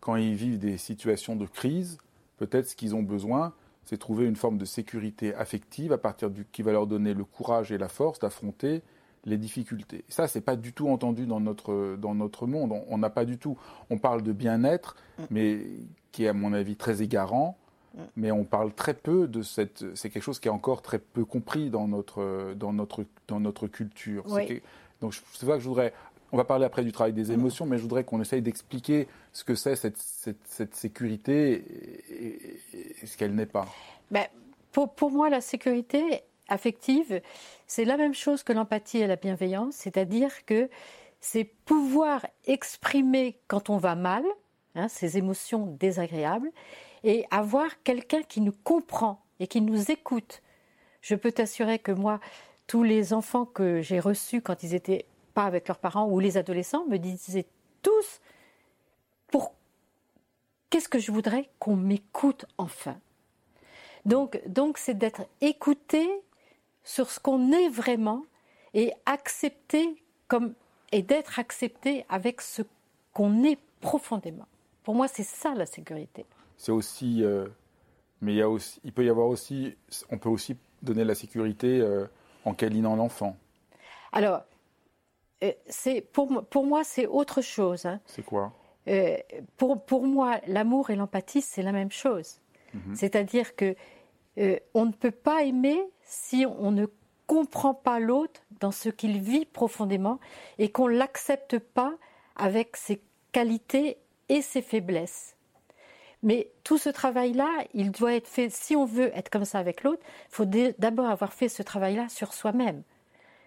Speaker 1: quand ils vivent des situations de crise, peut-être ce qu'ils ont besoin, c'est trouver une forme de sécurité affective à partir du qui va leur donner le courage et la force d'affronter les difficultés. Ça, c'est pas du tout entendu dans notre dans notre monde. On n'a pas du tout. On parle de bien-être, mm. mais qui est à mon avis très égarant mais on parle très peu de cette. C'est quelque chose qui est encore très peu compris dans notre dans notre dans notre culture. donc c'est vrai que je voudrais. On va parler après du travail des émotions, mais je voudrais qu'on essaye d'expliquer ce que c'est cette, cette, sécurité et, ce qu'elle n'est pas.
Speaker 2: Ben, pour, pour moi, la sécurité affective, c'est la même chose que l'empathie et la bienveillance, c'est-à-dire que c'est pouvoir exprimer quand on va mal, hein, ces émotions désagréables, et avoir quelqu'un qui nous comprend et qui nous écoute. Je peux t'assurer que moi, tous les enfants que j'ai reçus quand ils étaient pas avec leurs parents ou les adolescents me disaient tous pour qu'est-ce que je voudrais qu'on m'écoute enfin? Donc donc c'est d'être écouté sur ce qu'on est vraiment et accepté comme et d'être accepté avec ce qu'on est profondément. Pour moi, c'est ça la sécurité
Speaker 1: c'est aussi, euh, mais il, y a aussi, il peut y avoir aussi, on peut aussi donner la sécurité euh, en câlinant l'enfant.
Speaker 2: Alors, euh, c'est pour, pour moi, c'est autre chose. Hein.
Speaker 1: C'est quoi?
Speaker 2: Pour, pour moi, l'amour et l'empathie, c'est la même chose. Mhm. C'est-à-dire que on ne peut pas aimer si on ne comprend pas l'autre dans ce qu'il vit profondément et qu'on l'accepte pas avec ses qualités et ses faiblesses. Mais tout ce travail-là, il doit être fait, si on veut être comme ça avec l'autre, il faut d'abord avoir fait ce travail-là sur soi-même.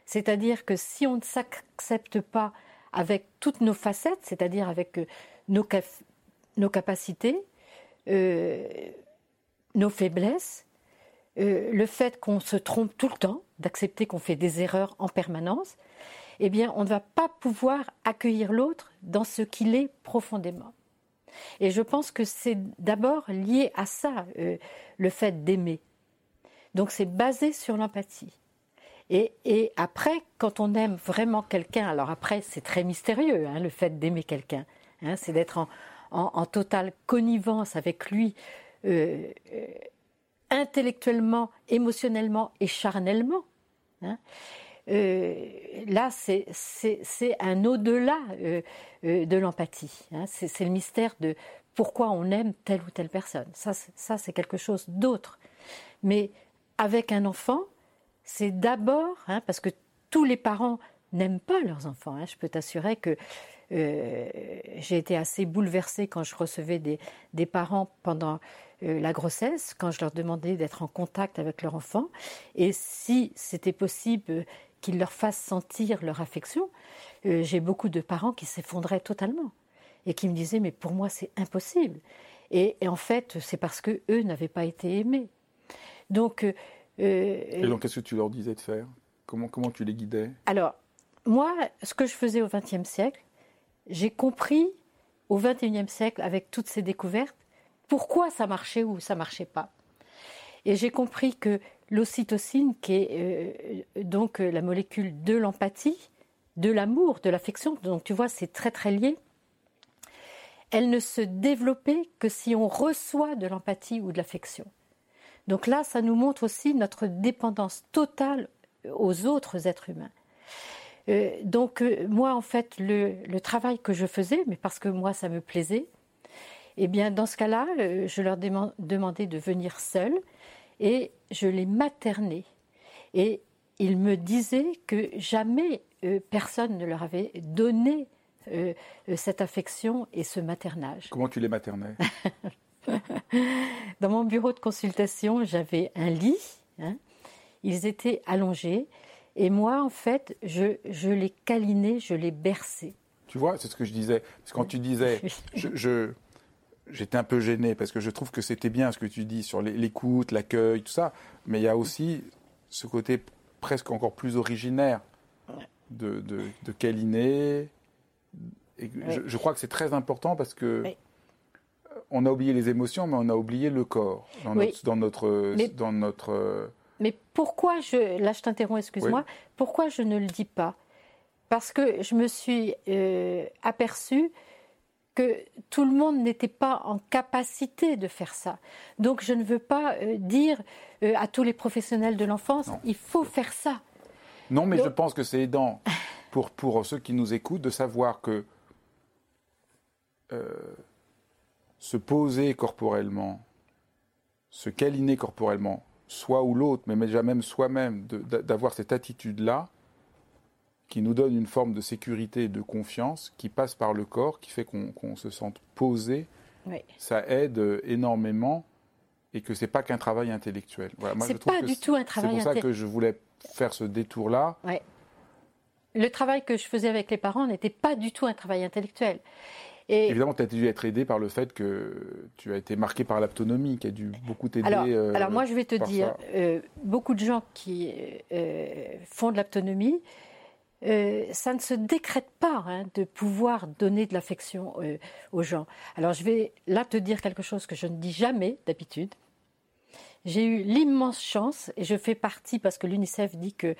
Speaker 2: C'est-à-dire que si on ne s'accepte pas avec toutes nos facettes, c'est-à-dire avec euh, nos, nos capacités, euh, nos faiblesses, euh, le fait qu'on se trompe tout le temps, d'accepter qu'on fait des erreurs en permanence, eh bien, on ne va pas pouvoir accueillir l'autre dans ce qu'il est profondément. Et je pense que c'est d'abord lié à ça, euh, le fait d'aimer. Donc c'est basé sur l'empathie. Et, après, quand on aime vraiment quelqu'un, alors après c'est très mystérieux, hein, le fait d'aimer quelqu'un, hein, c'est d'être en, totale connivence avec lui, euh, euh, intellectuellement, émotionnellement et charnellement. Hein. Euh, là, c'est un au-delà euh, euh, de l'empathie. Hein. C'est le mystère de pourquoi on aime telle ou telle personne. Ça, c'est quelque chose d'autre. Mais avec un enfant, c'est d'abord, hein, parce que tous les parents n'aiment pas leurs enfants. Hein. Je peux t'assurer que j'ai été assez bouleversée quand je recevais des, des parents pendant la grossesse, quand je leur demandais d'être en contact avec leur enfant, et si c'était possible qu'ils leur fassent sentir leur affection. Euh, j'ai beaucoup de parents qui s'effondraient totalement et qui me disaient mais pour moi c'est impossible. Et, en fait c'est parce que eux n'avaient pas été aimés. Donc
Speaker 1: euh, et donc qu'est-ce que tu leur disais de faire? Comment comment tu les guidais?
Speaker 2: Alors moi, ce que je faisais au XXe siècle, j'ai compris au XXIe siècle, avec toutes ces découvertes, pourquoi ça marchait ou ça marchait pas. Et j'ai compris que l'ocytocine, qui est euh, donc la molécule de l'empathie, de l'amour, de l'affection, donc tu vois, c'est très très lié, elle ne se développait que si on reçoit de l'empathie ou de l'affection. Donc là, ça nous montre aussi notre dépendance totale aux autres êtres humains. Euh, donc euh, moi, en fait, le, travail que je faisais, mais parce que moi, ça me plaisait, eh bien, dans ce cas-là, euh, je leur demandais de venir seuls et je les maternais. Et ils me disaient que jamais personne ne leur avait donné cette affection et ce maternage.
Speaker 1: Comment tu les maternais? *laughs*
Speaker 2: Dans mon bureau de consultation, j'avais un lit. Hein. ils étaient allongés. Et moi, en fait, je, je les câlinais, je les berçais.
Speaker 1: Tu vois, c'est ce que je disais. Parce que quand tu disais, *laughs* je, j'étais un peu gêné parce que je trouve que c'était bien ce que tu dis sur l'écoute, l'accueil, tout ça. Mais il y a aussi ce côté presque encore plus originaire de, de, de câliner. Et je, crois que c'est très important parce que on a oublié les émotions, mais on a oublié le corps dans notre, dans notre, dans notre.
Speaker 2: Mais pourquoi je, là je t'interromps, excuse-moi, pourquoi je ne le dis pas? Parce que je me suis euh, aperçue que tout le monde n'était pas en capacité de faire ça. Donc je ne veux pas euh, dire euh, à tous les professionnels de l'enfance, il faut faire ça.
Speaker 1: Non, mais je pense que c'est aidant pour, pour ceux qui nous écoutent de savoir que se poser corporellement, se câliner corporellement, soit ou l'autre, mais déjà même soi-même, d'avoir cette attitude-là, qui nous donne une forme de sécurité et de confiance, qui passe par le corps, qui fait qu'on se sente posé, ça aide énormément et que c'est pas qu'un travail intellectuel.
Speaker 2: Voilà, c'est pas du tout un travail
Speaker 1: intellectuel. C'est pour ça que je voulais faire ce détour-là.
Speaker 2: Le travail que je faisais avec les parents n'était pas du tout un travail intellectuel.
Speaker 1: Évidemment, tu as dû être aidé par le fait que tu as été marqué par l'autonomie, qui a dû beaucoup t'aider.
Speaker 2: Alors, euh, alors, moi, je vais te dire, euh, beaucoup de gens qui euh, font de l'autonomie, ça ne se décrète pas hein, de pouvoir donner de l'affection aux gens. Alors, je vais là te dire quelque chose que je ne dis jamais d'habitude. J'ai eu l'immense chance, et je fais partie parce que l'UNICEF dit que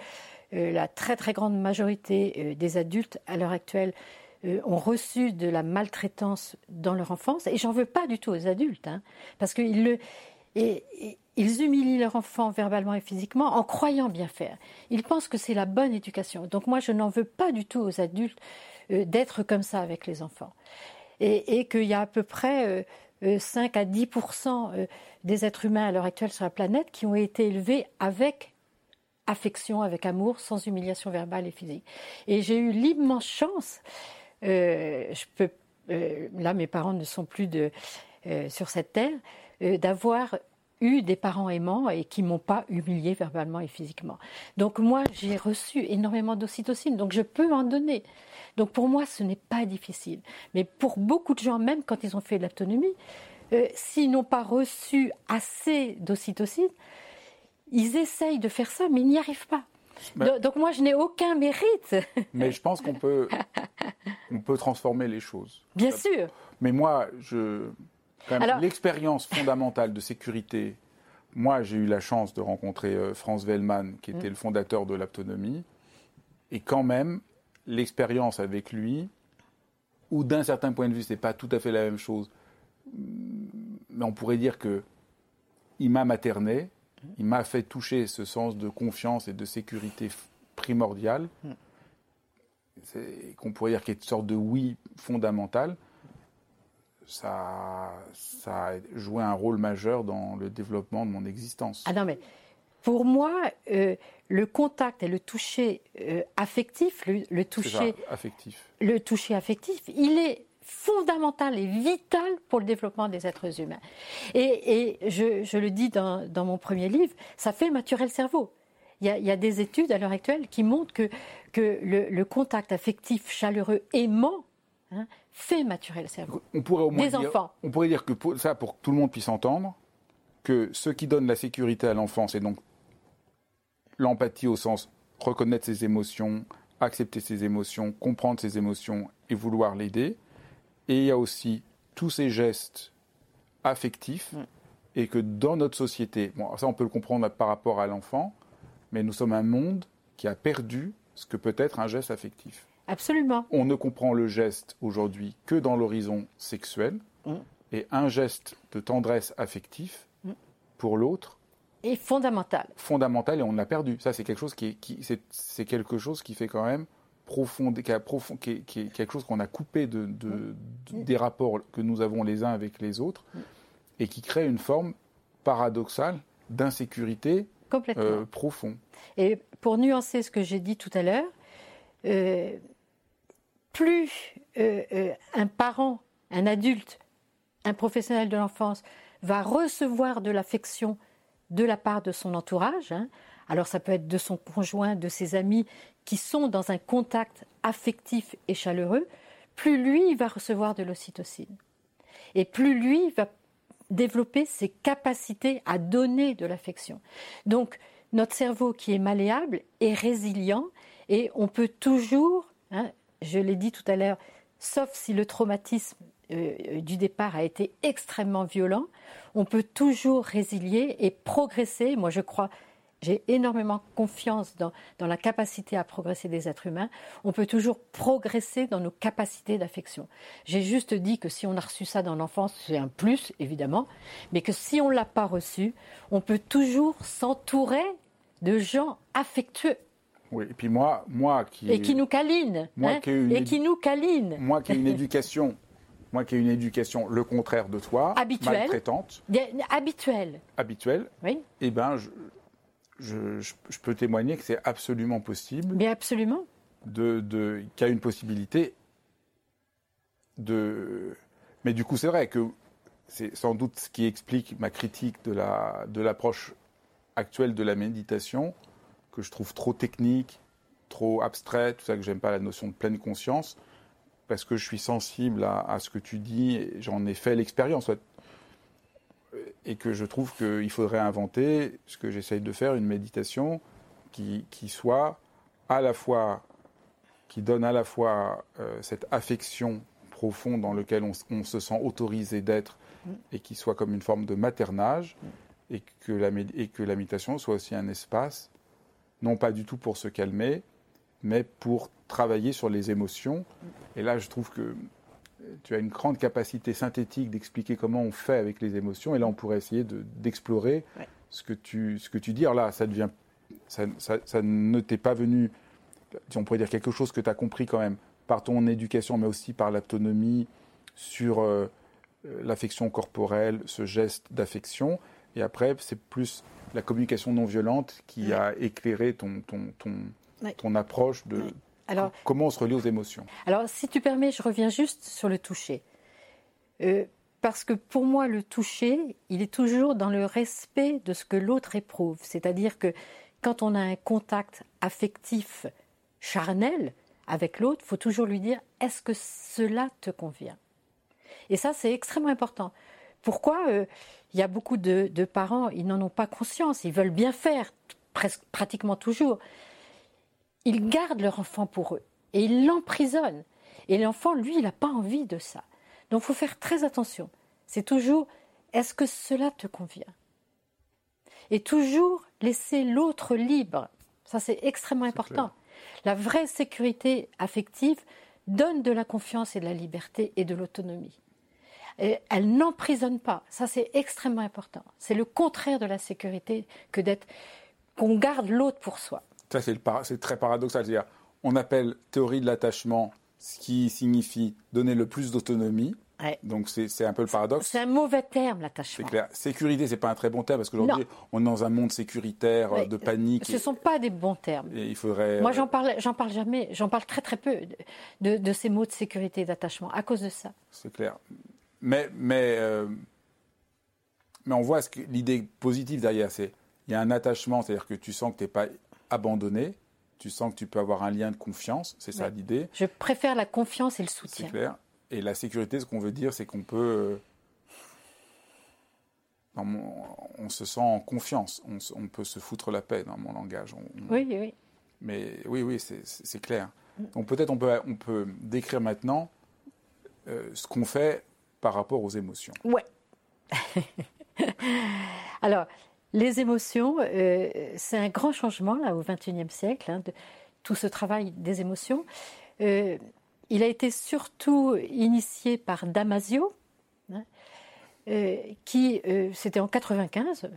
Speaker 2: la très très grande majorité des adultes à l'heure actuelle euh, ont reçu de la maltraitance dans leur enfance, et j'en veux pas du tout aux adultes, hein, parce qu'ils le, ils humilient leur enfant verbalement et physiquement en croyant bien faire. Ils pensent que c'est la bonne éducation. Donc moi, je n'en veux pas du tout aux adultes euh, d'être comme ça avec les enfants. Et, qu'il y a à peu près 5 euh, à 10% des êtres humains à l'heure actuelle sur la planète qui ont été élevés avec affection, avec amour, sans humiliation verbale et physique. Et j'ai eu l'immense chance euh, euh, là mes parents ne sont plus euh, sur cette terre, d'avoir eu des parents aimants et qui m'ont pas humilié verbalement et physiquement. Donc moi, j'ai reçu énormément d'ocytocine, donc je peux en donner. Donc pour moi, ce n'est pas difficile. Mais pour beaucoup de gens, même quand ils ont fait de l'autonomie, s'ils n'ont pas reçu assez d'ocytocine, ils essayent de faire ça, mais ils n'y arrivent pas. Donc, moi, je n'ai aucun mérite. *laughs*
Speaker 1: Mais je pense qu'on peut, on peut transformer les choses.
Speaker 2: Bien sûr.
Speaker 1: Mais moi, je, l'expérience fondamentale de sécurité. Moi, j'ai eu la chance de rencontrer euh, Franz Wellman, qui était mm. le fondateur de l'autonomie, et quand même, l'expérience avec lui, ou d'un certain point de vue, c'est pas tout à fait la même chose, mais on pourrait dire que il m'a materné, il m'a fait toucher ce sens de confiance et de sécurité primordial, qu'on pourrait dire qu'il est une sorte de oui fondamental. Ça, ça a joué un rôle majeur dans le développement de mon existence.
Speaker 2: Ah non, mais pour moi, euh, le contact et le toucher euh, affectif, le, toucher
Speaker 1: affectif,
Speaker 2: le toucher affectif, il est fondamental et vital pour le développement des êtres humains. Et, je, le dis dans, mon premier livre, ça fait maturer le cerveau. Il y a, des études à l'heure actuelle qui montrent que, que le, contact affectif chaleureux aimant hein, fait maturer le cerveau.
Speaker 1: On pourrait au moins
Speaker 2: des enfants.
Speaker 1: On pourrait dire que ça, pour que tout le monde puisse entendre, que ce qui donne la sécurité à l'enfant, c'est donc l'empathie au sens reconnaître ses émotions, accepter ses émotions, comprendre ses émotions et vouloir l'aider. Et il y a aussi tous ces gestes affectifs
Speaker 2: Mm.
Speaker 1: et que dans notre société, bon, ça on peut le comprendre par rapport à l'enfant, mais nous sommes un monde qui a perdu ce que peut être un geste affectif.
Speaker 2: Absolument.
Speaker 1: On ne comprend le geste aujourd'hui que dans l'horizon sexuel
Speaker 2: Mm.
Speaker 1: et un geste de tendresse affectif
Speaker 2: Mm.
Speaker 1: pour l'autre
Speaker 2: Et fondamental.
Speaker 1: fondamental et on l'a perdu. Ça c'est quelque chose qui, est- qui c'est, c'est quelque chose qui fait quand même profond, qui, a profond, qui, est, qui est quelque chose qu'on a coupé de, de- de- des rapports que nous avons les uns avec les autres et qui crée une forme paradoxale d'insécurité euh, profond.
Speaker 2: Et pour nuancer ce que j'ai dit tout à l'heure, euh, plus euh, euh, un parent, un adulte, un professionnel de l'enfance va recevoir de l'affection de la part de son entourage, hein, alors ça peut être de son conjoint, de ses amis qui sont dans un contact affectif et chaleureux, plus lui va recevoir de l'ocytocine. Et plus lui va développer ses capacités à donner de l'affection. Donc, notre cerveau qui est malléable est résilient et on peut toujours, hein, je l'ai dit tout à l'heure, sauf si le traumatisme euh, du départ a été extrêmement violent, on peut toujours résilier et progresser. Moi, je crois, j'ai énormément confiance dans, dans la capacité à progresser des êtres humains. On peut toujours progresser dans nos capacités d'affection. J'ai juste dit que si on a reçu ça dans l'enfance, c'est un plus, évidemment, mais que si on ne l'a pas reçu, on peut toujours s'entourer de gens affectueux
Speaker 1: Oui. Et puis moi, moi qui
Speaker 2: et qui nous câlinent.
Speaker 1: Moi
Speaker 2: hein,
Speaker 1: qui une
Speaker 2: et qui nous câlinent.
Speaker 1: moi qui ai une *laughs* éducation, moi qui ai une éducation le contraire de toi,
Speaker 2: Habituelle.
Speaker 1: maltraitante, habituelle,
Speaker 2: Oui,
Speaker 1: eh ben je, je, je- je peux témoigner que c'est absolument possible
Speaker 2: bien absolument.
Speaker 1: de, de qu'il y a une possibilité de. Mais du coup, c'est vrai que c'est sans doute ce qui explique ma critique de la de l'approche actuelle de la méditation, que je trouve trop technique, trop abstraite, tout ça que j'aime pas la notion de pleine conscience, parce que je suis sensible à, à ce que tu dis, j'en ai fait l'expérience, ouais. et que je trouve qu'il faudrait inventer ce que j'essaye de faire, une méditation qui, qui soit à la fois qui donne à la fois euh, cette affection profonde dans laquelle on, se sent autorisé d'être et qui soit comme une forme de maternage et que la, méd- et que la méditation soit aussi un espace, non pas du tout pour se calmer, mais pour travailler sur les émotions. Et là, je trouve que euh, tu as une grande capacité synthétique d'expliquer comment on fait avec les émotions. Et là, on pourrait essayer de- d'explorer
Speaker 2: Ouais.
Speaker 1: ce, que tu, ce que tu dis. Alors là, ça devient. Ça, ça- ça ne t'est pas venu. On pourrait dire quelque chose que tu as compris quand même par ton éducation, mais aussi par l'autonomie sur euh, euh, l'affection corporelle, ce geste d'affection. Et après, c'est plus la communication non violente qui a éclairé ton, ton, ton, approche de.
Speaker 2: Alors,
Speaker 1: comment on se relie aux émotions.
Speaker 2: Alors, si tu permets, je reviens juste sur le toucher. Euh, parce que pour moi, le toucher, il est toujours dans le respect de ce que l'autre éprouve. C'est-à-dire que quand on a un contact affectif charnel avec l'autre, il faut toujours lui dire est-ce que cela te convient? Et ça, c'est extrêmement important. Pourquoi euh, il y a beaucoup de, de parents, ils n'en ont pas conscience, ils veulent bien faire, presque pratiquement toujours. Ils gardent leur enfant pour eux et ils l'emprisonnent. Et l'enfant, lui, il n'a pas envie de ça. Donc, il faut faire très attention. C'est toujours est-ce que cela te convient? Et toujours laisser l'autre libre. Ça, c'est extrêmement important. La vraie sécurité affective donne de la confiance et de la liberté et de l'autonomie. Elle n'emprisonne pas. Ça, c'est extrêmement important. C'est le contraire de la sécurité que d'être qu'on garde l'autre pour soi.
Speaker 1: Ça, c'est para- c'est très paradoxal. C'est-à-dire, on appelle théorie de l'attachement ce qui signifie donner le plus d'autonomie.
Speaker 2: Ouais.
Speaker 1: Donc, c'est c'est un peu le paradoxe.
Speaker 2: C'est un mauvais terme,
Speaker 1: C'est
Speaker 2: l'attachement.
Speaker 1: clair. Sécurité, c'est pas un très bon terme parce qu'aujourd'hui, on est dans un monde sécuritaire, euh, de panique.
Speaker 2: Ce ne sont pas des bons termes.
Speaker 1: Et il faudrait.
Speaker 2: Moi,
Speaker 1: euh,
Speaker 2: j'en parle, j'en parle jamais. J'en parle très très peu de, de, de ces mots de sécurité et d'attachement à cause de ça.
Speaker 1: C'est clair. Mais, mais, euh, mais on voit ce que l'idée positive derrière, c'est il y a un attachement, c'est-à-dire que tu sens que tu n'es pas abandonné, tu sens que tu peux avoir un lien de confiance, c'est ça
Speaker 2: Ouais.
Speaker 1: l'idée,
Speaker 2: Je préfère la confiance et le
Speaker 1: c'est
Speaker 2: soutien.
Speaker 1: clair. Et la sécurité, ce qu'on veut dire, c'est qu'on peut. euh, mon- on se sent en confiance, on, peut se foutre la paix dans mon langage. On- on-
Speaker 2: Oui, oui.
Speaker 1: Mais oui, oui, c'est clair. Donc peut-être on peut, on peut décrire maintenant euh, ce qu'on fait par rapport aux émotions.
Speaker 2: Ouais. *laughs* Alors, les émotions, euh, c'est un grand changement là au XXIe siècle, hein, tout ce travail des émotions. Euh, il a été surtout initié par Damasio, hein, qui, c'était en 95,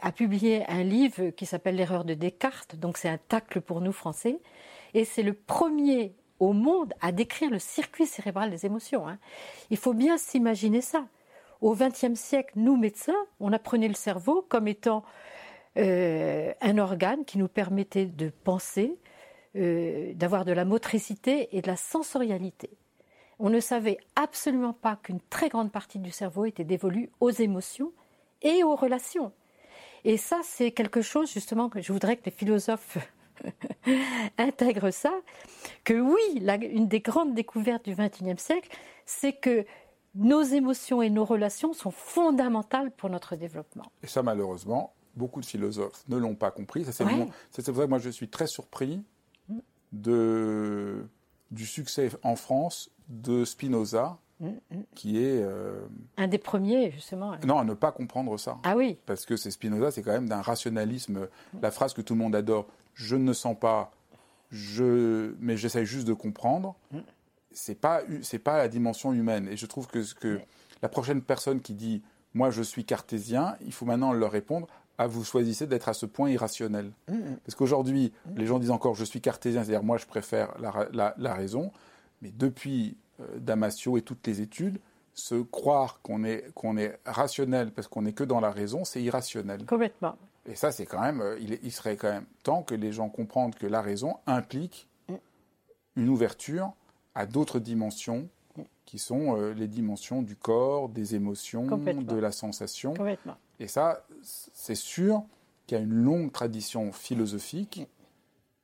Speaker 2: a publié un livre qui s'appelle L'erreur de Descartes, donc c'est un tacle pour nous français, et c'est le premier au monde à décrire le circuit cérébral des émotions. Hein. Il faut bien s'imaginer ça. Au XXe siècle, nous médecins, on apprenait le cerveau comme étant euh, un organe qui nous permettait de penser, euh, d'avoir de la motricité et de la sensorialité. On ne savait absolument pas qu'une très grande partie du cerveau était dévolue aux émotions et aux relations. Et ça, c'est quelque chose justement que je voudrais que les philosophes *laughs* intègrent ça, que oui, une des grandes découvertes du XXIe siècle, c'est que nos émotions et nos relations sont fondamentales pour notre développement.
Speaker 1: Et ça, malheureusement, beaucoup de philosophes ne l'ont pas compris. C'est pour ça que moi je suis très surpris mm. de, du succès en France de Spinoza, mm, mm. qui est... Euh,
Speaker 2: Un des premiers, justement.
Speaker 1: Non, à ne pas comprendre ça.
Speaker 2: Ah oui.
Speaker 1: Parce que c'est Spinoza, c'est quand même d'un rationalisme. La phrase que tout le monde adore, je ne sens pas, je, mais j'essaye juste de comprendre. C'est pas, c'est pas la dimension humaine. Et je trouve que, que la prochaine personne qui dit, moi je suis cartésien, il faut maintenant leur répondre, ah, vous choisissez d'être à ce point irrationnel. Parce qu'aujourd'hui, les gens disent encore, je suis cartésien, c'est-à-dire moi je préfère la, raison. Mais depuis euh, Damasio et toutes les études, se croire qu'on est, qu'on est rationnel parce qu'on n'est que dans la raison, c'est irrationnel.
Speaker 2: Complètement.
Speaker 1: Et ça, c'est quand même, euh, il, serait quand même temps que les gens comprennent que la raison implique une ouverture à d'autres dimensions qui sont euh, les dimensions du corps, des émotions, de la sensation. Et ça, c'est sûr qu'il y a une longue tradition philosophique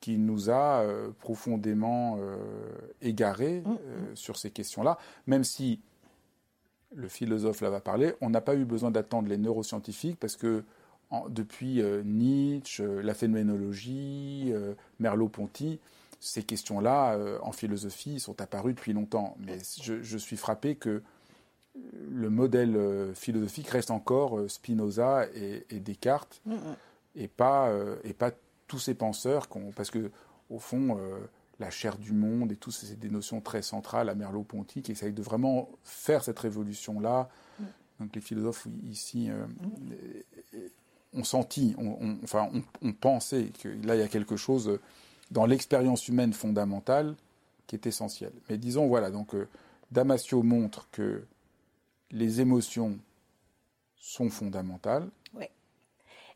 Speaker 1: qui nous a euh, profondément égarés mm, sur ces questions-là, même si le philosophe là va parler, on n'a pas eu besoin d'attendre les neuroscientifiques parce que depuis euh, Nietzsche, euh, la phénoménologie, euh, Merleau-Ponty, ces questions-là en philosophie sont apparues depuis longtemps. Mais je, suis frappé que le modèle philosophique reste encore Spinoza et, Descartes, mm, mm. et pas et pas tous ces penseurs parce que au fond la chair du monde et tout c'est des notions très centrales à Merleau-Ponty qui essayent de vraiment faire cette révolution là. Mm. Donc les philosophes ici on sentit, enfin, on, pensait que là, il y a quelque chose dans l'expérience humaine fondamentale qui est essentiel. Mais disons, voilà, donc euh, Damasio montre que les émotions sont fondamentales.
Speaker 2: Oui.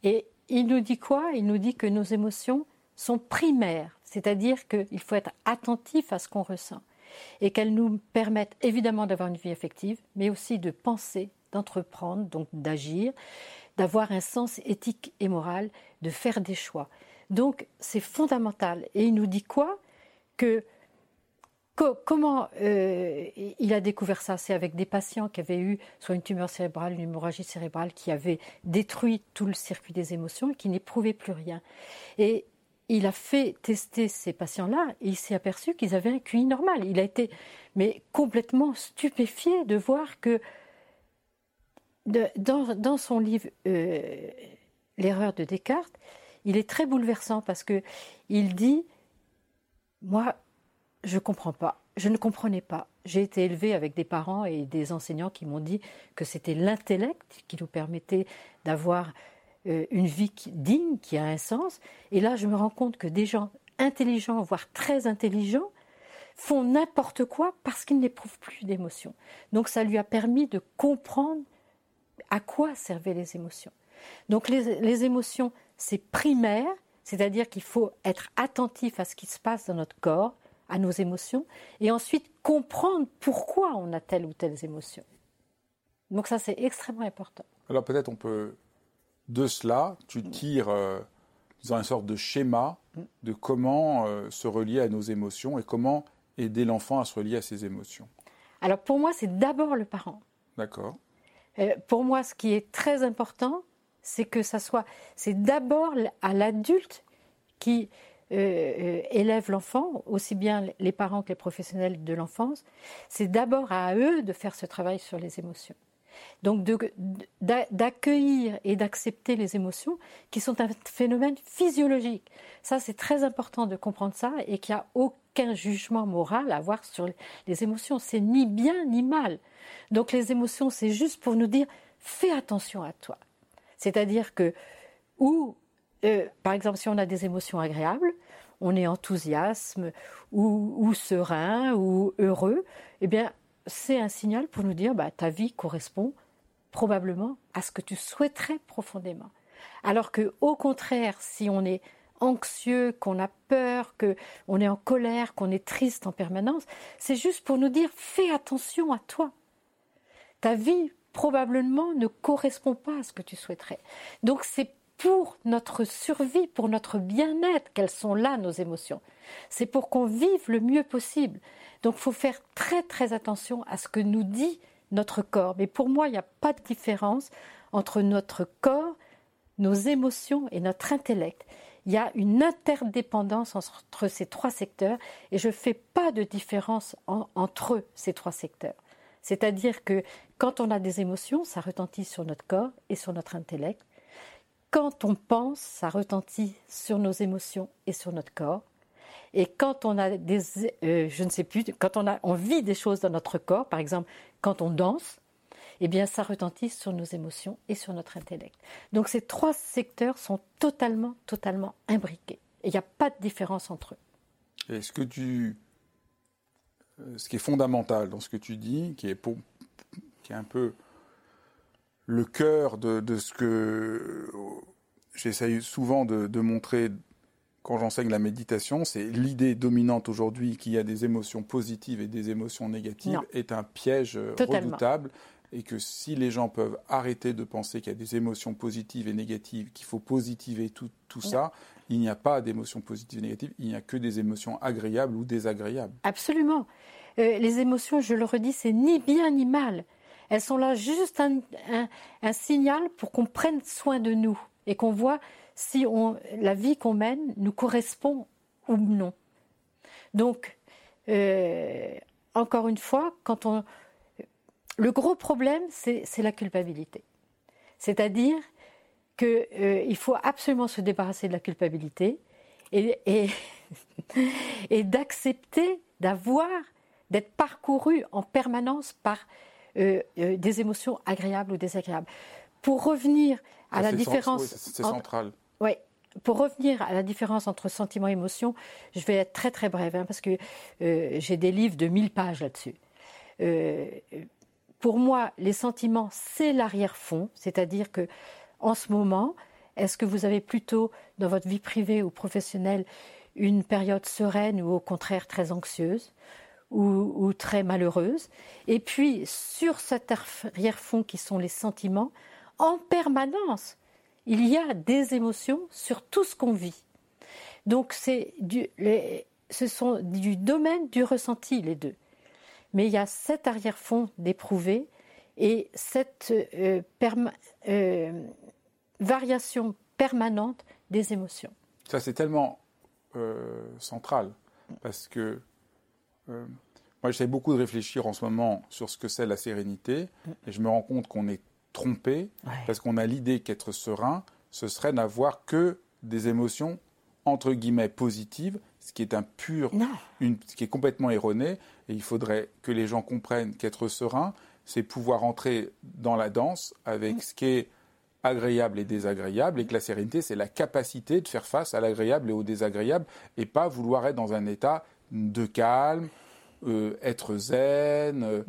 Speaker 2: Et il nous dit quoi? Il nous dit que nos émotions sont primaires, c'est-à-dire qu'il faut être attentif à ce qu'on ressent et qu'elles nous permettent évidemment d'avoir une vie affective, mais aussi de penser, d'entreprendre, donc d'agir, d'avoir un sens éthique et moral, de faire des choix. Donc c'est fondamental. Et il nous dit quoi? Que comment euh, il a découvert ça? C'est avec des patients qui avaient eu soit une tumeur cérébrale, une hémorragie cérébrale qui avait détruit tout le circuit des émotions et qui n'éprouvaient plus rien. Et il a fait tester ces patients-là et il s'est aperçu qu'ils avaient un QI normal. Il a été mais complètement stupéfié de voir que dans, son livre euh, L'erreur de Descartes, il est très bouleversant parce que il dit Moi, je ne comprends pas. Je ne comprenais pas. J'ai été élevé avec des parents et des enseignants qui m'ont dit que c'était l'intellect qui nous permettait d'avoir euh, une vie digne, qui a un sens. Et là, je me rends compte que des gens intelligents, voire très intelligents, font n'importe quoi parce qu'ils n'éprouvent plus d'émotions. Donc ça lui a permis de comprendre à quoi servaient les émotions. Donc les, émotions, c'est primaire, c'est-à-dire qu'il faut être attentif à ce qui se passe dans notre corps, à nos émotions, et ensuite comprendre pourquoi on a telle ou telle émotion. Donc ça, c'est extrêmement important.
Speaker 1: Alors peut-être on peut, de cela, tu tires euh, une sorte de schéma de comment euh, se relier à nos émotions et comment aider l'enfant à se relier à ses émotions.
Speaker 2: Alors pour moi, c'est d'abord le parent.
Speaker 1: D'accord.
Speaker 2: Euh, pour moi, ce qui est très important, c'est que ça soit, c'est d'abord à l'adulte qui euh, élèvent l'enfant, aussi bien les parents que les professionnels de l'enfance, c'est d'abord à eux de faire ce travail sur les émotions. Donc d'accueillir et d'accepter les émotions qui sont un phénomène physiologique. Ça, c'est très important de comprendre ça et qu'il n'y a aucun jugement moral à avoir sur les émotions. C'est ni bien ni mal. Donc les émotions, c'est juste pour nous dire fais attention à toi. C'est-à-dire que, ou, euh, par exemple, si on a des émotions agréables, on est enthousiasme ou, ou serein ou heureux, eh bien, c'est un signal pour nous dire bah, ta vie correspond probablement à ce que tu souhaiterais profondément. Alors que, au contraire, si on est anxieux, qu'on a peur, qu'on est en colère, qu'on est triste en permanence, c'est juste pour nous dire fais attention à toi. Ta vie probablement ne correspond pas à ce que tu souhaiterais. Donc c'est pour notre survie, pour notre bien-être qu'elles sont là, nos émotions. C'est pour qu'on vive le mieux possible. Donc il faut faire très très attention à ce que nous dit notre corps. Mais pour moi, il n'y a pas de différence entre notre corps, nos émotions et notre intellect. Il y a une interdépendance entre ces trois secteurs et je ne fais pas de différence entre ces trois secteurs. C'est-à-dire que quand on a des émotions, ça retentit sur notre corps et sur notre intellect. Quand on pense, ça retentit sur nos émotions et sur notre corps. Et quand on a des, euh, je ne sais plus, quand on a, on vit des choses dans notre corps, par exemple, quand on danse, eh bien, ça retentit sur nos émotions et sur notre intellect. Donc, ces trois secteurs sont totalement, totalement imbriqués. Et il n'y a pas de différence entre eux.
Speaker 1: Est-ce que tu, euh, ce qui est fondamental dans ce que tu dis, qui est, pour, qui est un peu le cœur de, de ce que j'essaye souvent de, de montrer quand j'enseigne la méditation, c'est l'idée dominante aujourd'hui qu'il y a des émotions positives et des émotions négatives est un piège redoutable et que si les gens peuvent arrêter de penser qu'il y a des émotions positives et négatives, qu'il faut positiver tout, tout ça, il n'y a pas d'émotions positives et négatives, il n'y a que des émotions agréables ou désagréables.
Speaker 2: Absolument. Euh, les émotions, je le redis, c'est ni bien ni mal. Elles sont là juste un, un, un signal pour qu'on prenne soin de nous et qu'on voit si on, la vie qu'on mène nous correspond ou non. Donc, euh, encore une fois, quand on, le gros problème, c'est la culpabilité. C'est-à-dire qu'il euh, faut absolument se débarrasser de la culpabilité et, et, *laughs* et d'accepter d'avoir, d'être parcouru en permanence par euh, euh des émotions agréables ou désagréables. Pour revenir à la différence.
Speaker 1: C'est central.
Speaker 2: Oui. Pour revenir à la différence entre sentiment et émotion, je vais être très très brève hein, parce que euh, j'ai des livres de 1000 pages là-dessus. Euh, pour moi, les sentiments, c'est l'arrière-fond, c'est-à-dire que en ce moment, est-ce que vous avez plutôt dans votre vie privée ou professionnelle une période sereine ou au contraire très anxieuse ou, très malheureuse? Et puis sur cet arrière-fond qui sont les sentiments, en permanence, il y a des émotions sur tout ce qu'on vit. Donc c'est ce sont du domaine du ressenti les deux. Mais il y a cet arrière-fond d'éprouver et cette euh, euh, variation permanente des émotions.
Speaker 1: Ça c'est tellement euh, central parce que moi j'essaie beaucoup de réfléchir en ce moment sur ce que c'est la sérénité et je me rends compte qu'on est trompé parce qu'on a l'idée qu'être serein, ce serait n'avoir que des émotions entre guillemets positives, ce qui est un pur, une, ce qui est complètement erroné. Et il faudrait que les gens comprennent qu'être serein, c'est pouvoir entrer dans la danse avec ce qui est agréable et désagréable, et que la sérénité, c'est la capacité de faire face à l'agréable et au désagréable, et pas vouloir être dans un état de calme, euh, être zen. Euh,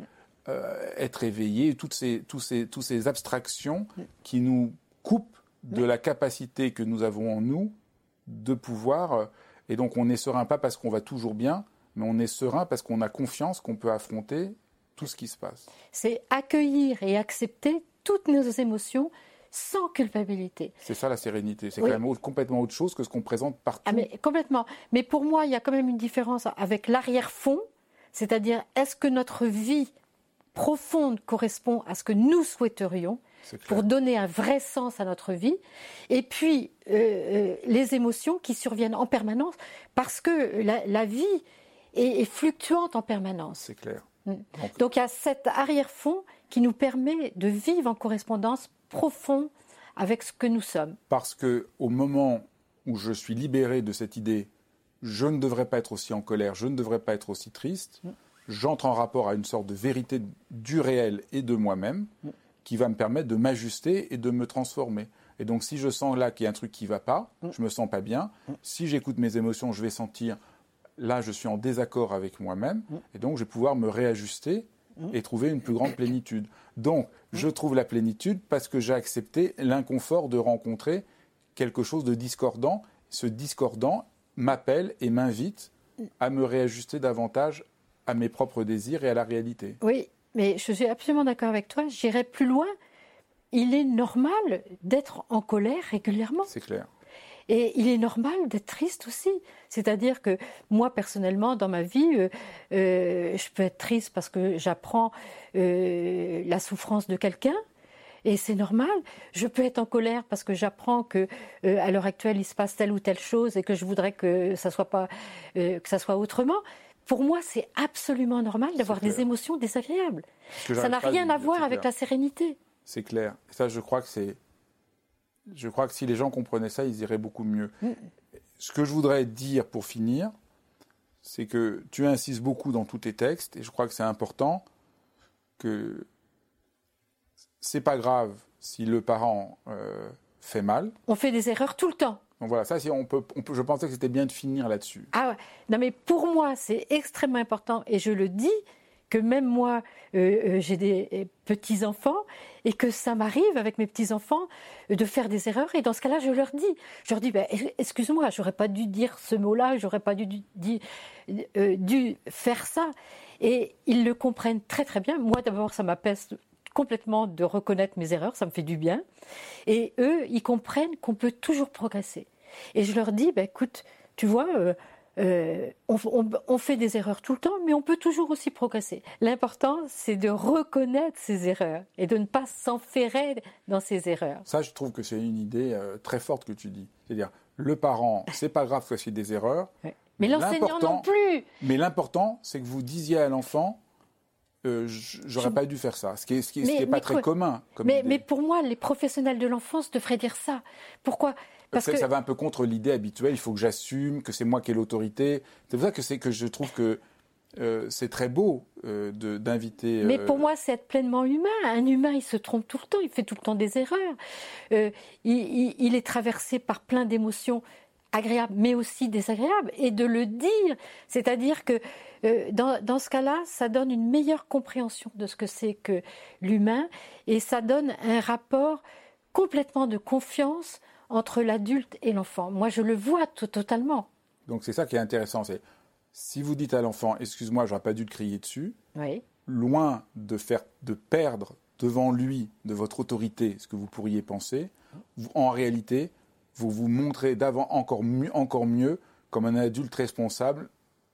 Speaker 1: euh, être éveillé, toutes ces, tous ces, tous ces abstractions qui nous coupent de la capacité que nous avons en nous de pouvoir. Et donc on est serein pas parce qu'on va toujours bien, mais on est serein parce qu'on a confiance qu'on peut affronter tout ce qui se passe.
Speaker 2: C'est accueillir et accepter toutes nos émotions sans culpabilité.
Speaker 1: C'est ça la sérénité. C'est quand même complètement autre chose que ce qu'on présente partout. Ah,
Speaker 2: mais complètement. Mais pour moi, il y a quand même une différence avec l'arrière-fond, c'est-à-dire est-ce que notre vie profonde correspond à ce que nous souhaiterions. Pour donner un vrai sens à notre vie. Et puis, euh, euh, les émotions qui surviennent en permanence, parce que la, vie est, fluctuante en permanence.
Speaker 1: C'est clair.
Speaker 2: Mm. Donc, il y a cet arrière-fond qui nous permet de vivre en correspondance profonde avec ce que nous sommes.
Speaker 1: Parce que au moment où je suis libéré de cette idée, je ne devrais pas être aussi en colère, je ne devrais pas être aussi triste, mm. j'entre en rapport à une sorte de vérité du réel et de moi-même mm. Qui va me permettre de m'ajuster et de me transformer. Et donc si je sens là qu'il y a un truc qui ne va pas, mm. je me sens pas bien. Si j'écoute mes émotions, je vais sentir là je suis en désaccord avec moi-même et donc je vais pouvoir me réajuster et trouver une plus grande plénitude. Donc, je trouve la plénitude parce que j'ai accepté l'inconfort de rencontrer quelque chose de discordant. Ce discordant m'appelle et m'invite à me réajuster davantage à mes propres désirs et à la réalité.
Speaker 2: Oui, mais je suis absolument d'accord avec toi. J'irai plus loin. Il est normal d'être en colère régulièrement.
Speaker 1: C'est clair.
Speaker 2: Et il est normal d'être triste aussi. C'est-à-dire que moi, personnellement, dans ma vie, euh, euh, je peux être triste parce que j'apprends euh, la souffrance de quelqu'un. Et c'est normal. Je peux être en colère parce que j'apprends que à l'heure actuelle il se passe telle ou telle chose et que je voudrais que ça soit pas que ça soit autrement. Pour moi, c'est absolument normal d'avoir des émotions désagréables. Ça n'a rien à voir avec la sérénité.
Speaker 1: C'est clair. ça, je crois que c'est je crois que si les gens comprenaient ça, ils iraient beaucoup mieux. Mm. Ce que je voudrais dire pour finir, c'est que tu insistes beaucoup dans tous tes textes, et je crois que c'est important que c'est pas grave si le parent euh, fait mal.
Speaker 2: On fait des erreurs tout le temps.
Speaker 1: Donc voilà, ça, on peut, on peut, je pensais que c'était bien de finir là-dessus.
Speaker 2: Ah ouais. Non, mais pour moi, c'est extrêmement important, et je le dis, que même moi, euh, euh, j'ai des euh, petits-enfants et que ça m'arrive avec mes petits-enfants de faire des erreurs. Et dans ce cas-là, je leur dis, je leur dis, ben, excuse-moi, j'aurais pas dû dire ce mot-là, j'aurais pas dû, dû faire ça. Et ils le comprennent très très bien. Moi, d'abord, ça m'apaise complètement de reconnaître mes erreurs, ça me fait du bien. Et eux, ils comprennent qu'on peut toujours progresser. Et je leur dis, ben, écoute, tu vois, euh, on, fait des erreurs tout le temps, mais on peut toujours aussi progresser. L'important, c'est de reconnaître ses erreurs et de ne pas s'enferrer dans ses erreurs.
Speaker 1: Ça, je trouve que c'est une idée euh, très forte que tu dis. C'est-à-dire, le parent, c'est pas grave qu'il fasse des erreurs.
Speaker 2: Mais l'enseignant non plus.
Speaker 1: Mais l'important, c'est que vous disiez à l'enfant, euh, j'aurais pas dû faire ça, ce qui n'est ce qui, pas très commun.
Speaker 2: mais, mais, pour moi, les professionnels de l'enfance devraient dire ça. Pourquoi?
Speaker 1: Parce que ça va un peu contre l'idée habituelle. Il faut que j'assume que c'est moi qui ai l'autorité. C'est pour ça que c'est que je trouve que euh, c'est très beau euh, d'inviter.
Speaker 2: Mais pour moi, c'est être pleinement humain. Un humain, il se trompe tout le temps, il fait tout le temps des erreurs. Il, il, est traversé par plein d'émotions agréables, mais aussi désagréables, et de le dire. C'est-à-dire que euh, dans, ce cas-là, ça donne une meilleure compréhension de ce que c'est que l'humain, et ça donne un rapport complètement de confiance entre l'adulte et l'enfant. Moi, je le vois totalement.
Speaker 1: Donc c'est ça qui est intéressant, c'est si vous dites à l'enfant, excuse-moi, j'aurais pas dû te crier dessus, loin de faire de perdre devant lui de votre autorité ce que vous pourriez penser, en réalité, vous vous montrez d'avant encore mieux, encore mieux comme un adulte responsable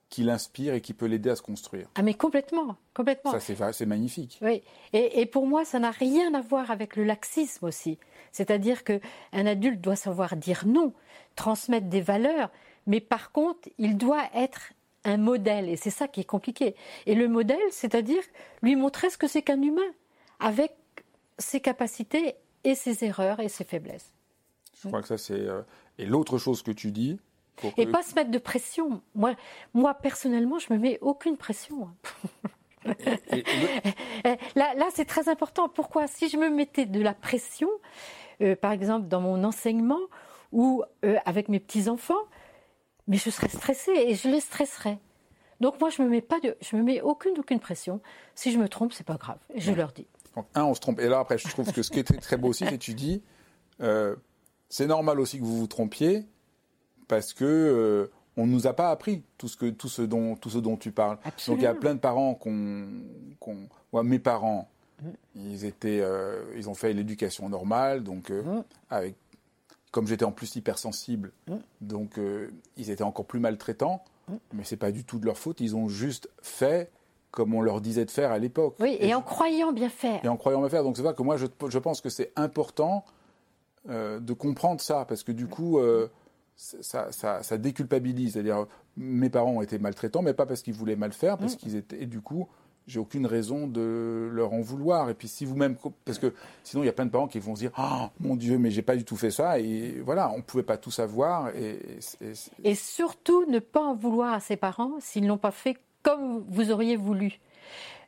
Speaker 1: qui l'inspire et qui peut l'aider à se construire.
Speaker 2: Ah mais complètement, complètement.
Speaker 1: Ça c'est magnifique.
Speaker 2: Oui, et, pour moi ça n'a rien à voir avec le laxisme aussi. C'est-à-dire que un adulte doit savoir dire non, transmettre des valeurs, mais par contre il doit être un modèle et c'est ça qui est compliqué. Et le modèle, c'est-à-dire lui montrer ce que c'est qu'un humain avec ses capacités et ses erreurs et ses faiblesses.
Speaker 1: Je crois que ça c'est euh, et l'autre chose que tu dis,
Speaker 2: et pas se mettre de pression. Moi, moi personnellement, je me mets aucune pression. *laughs* là, là c'est très important. Pourquoi? Si je me mettais de la pression, euh, par exemple dans mon enseignement ou euh, avec mes petits enfants, mais je serais stressée et je les stresserais. Donc moi, je me mets pas de, je me mets aucune aucune pression. Si je me trompe, c'est pas grave. Je leur dis.
Speaker 1: Donc un, on se trompe. Et là après, je trouve que ce qui est très, beau aussi, c'est que tu dis, euh, c'est normal aussi que vous vous trompiez parce que euh, on nous a pas appris tout ce que tout ce dont tout ce dont tu parles. Donc il y a plein de parents qu'on mes parents mm. ils étaient euh, ils ont fait l'éducation normale donc euh, mm. avec comme j'étais en plus hypersensible mm. donc ils étaient encore plus maltraitants mais c'est pas du tout de leur faute ils ont juste fait comme on leur disait de faire à l'époque.
Speaker 2: Oui, et, en croyant bien faire.
Speaker 1: Et en croyant bien faire. Donc c'est vrai que moi, je, je pense que c'est important euh, de comprendre ça, parce que du coup, euh, ça, ça, ça, déculpabilise. C'est-à-dire, mes parents ont été maltraitants, mais pas parce qu'ils voulaient mal faire, parce mm. qu'ils étaient. Et du coup, j'ai aucune raison de leur en vouloir. Et puis si vous-même, parce que sinon il y a plein de parents qui vont se dire, ah mon Dieu, mais j'ai pas du tout fait ça. Et voilà, on pouvait pas tout savoir. Et,
Speaker 2: et, et surtout ne pas en vouloir à ses parents s'ils n'ont pas fait comme vous auriez voulu.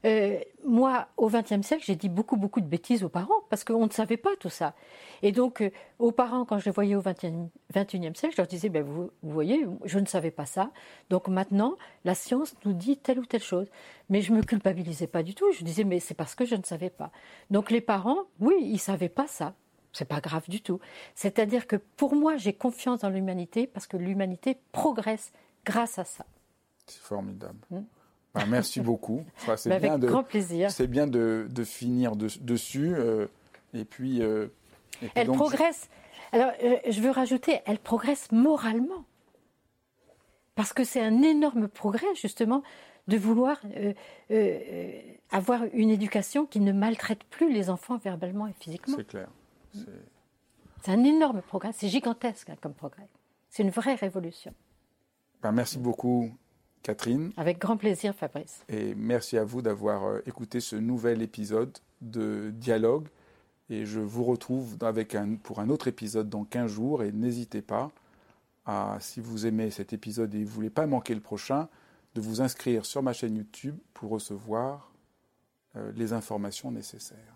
Speaker 2: Euh, moi, au XXe siècle, j'ai dit beaucoup, beaucoup de bêtises aux parents parce qu'on ne savait pas tout ça. Et donc, euh, aux parents, quand je les voyais au XXIe siècle, je leur disais, ben, vous, vous, voyez, je ne savais pas ça. Donc maintenant, la science nous dit telle ou telle chose. Mais je me culpabilisais pas du tout. Je disais, mais c'est parce que je ne savais pas. Donc les parents, oui, ils savaient pas ça. C'est pas grave du tout. C'est-à-dire que pour moi, j'ai confiance dans l'humanité parce que l'humanité progresse grâce à ça.
Speaker 1: C'est formidable. Hmm. Merci beaucoup.
Speaker 2: c'est bien avec de, grand plaisir.
Speaker 1: C'est bien de, finir dessus. Euh, et puis. Euh,
Speaker 2: elle progresse. Alors, euh, je veux rajouter, elle progresse moralement. Parce que c'est un énorme progrès, justement, de vouloir avoir une éducation qui ne maltraite plus les enfants verbalement et physiquement.
Speaker 1: C'est clair.
Speaker 2: C'est un énorme progrès. C'est gigantesque hein, comme progrès. C'est une vraie révolution.
Speaker 1: Ben, merci beaucoup, Catherine.
Speaker 2: Avec grand plaisir, Fabrice.
Speaker 1: Et merci à vous d'avoir euh, écouté ce nouvel épisode de Dialogue. Et je vous retrouve avec un, pour un autre épisode dans 15 jours. Et n'hésitez pas, à, si vous aimez cet épisode et vous ne voulez pas manquer le prochain, de vous inscrire sur ma chaîne YouTube pour recevoir euh, les informations nécessaires.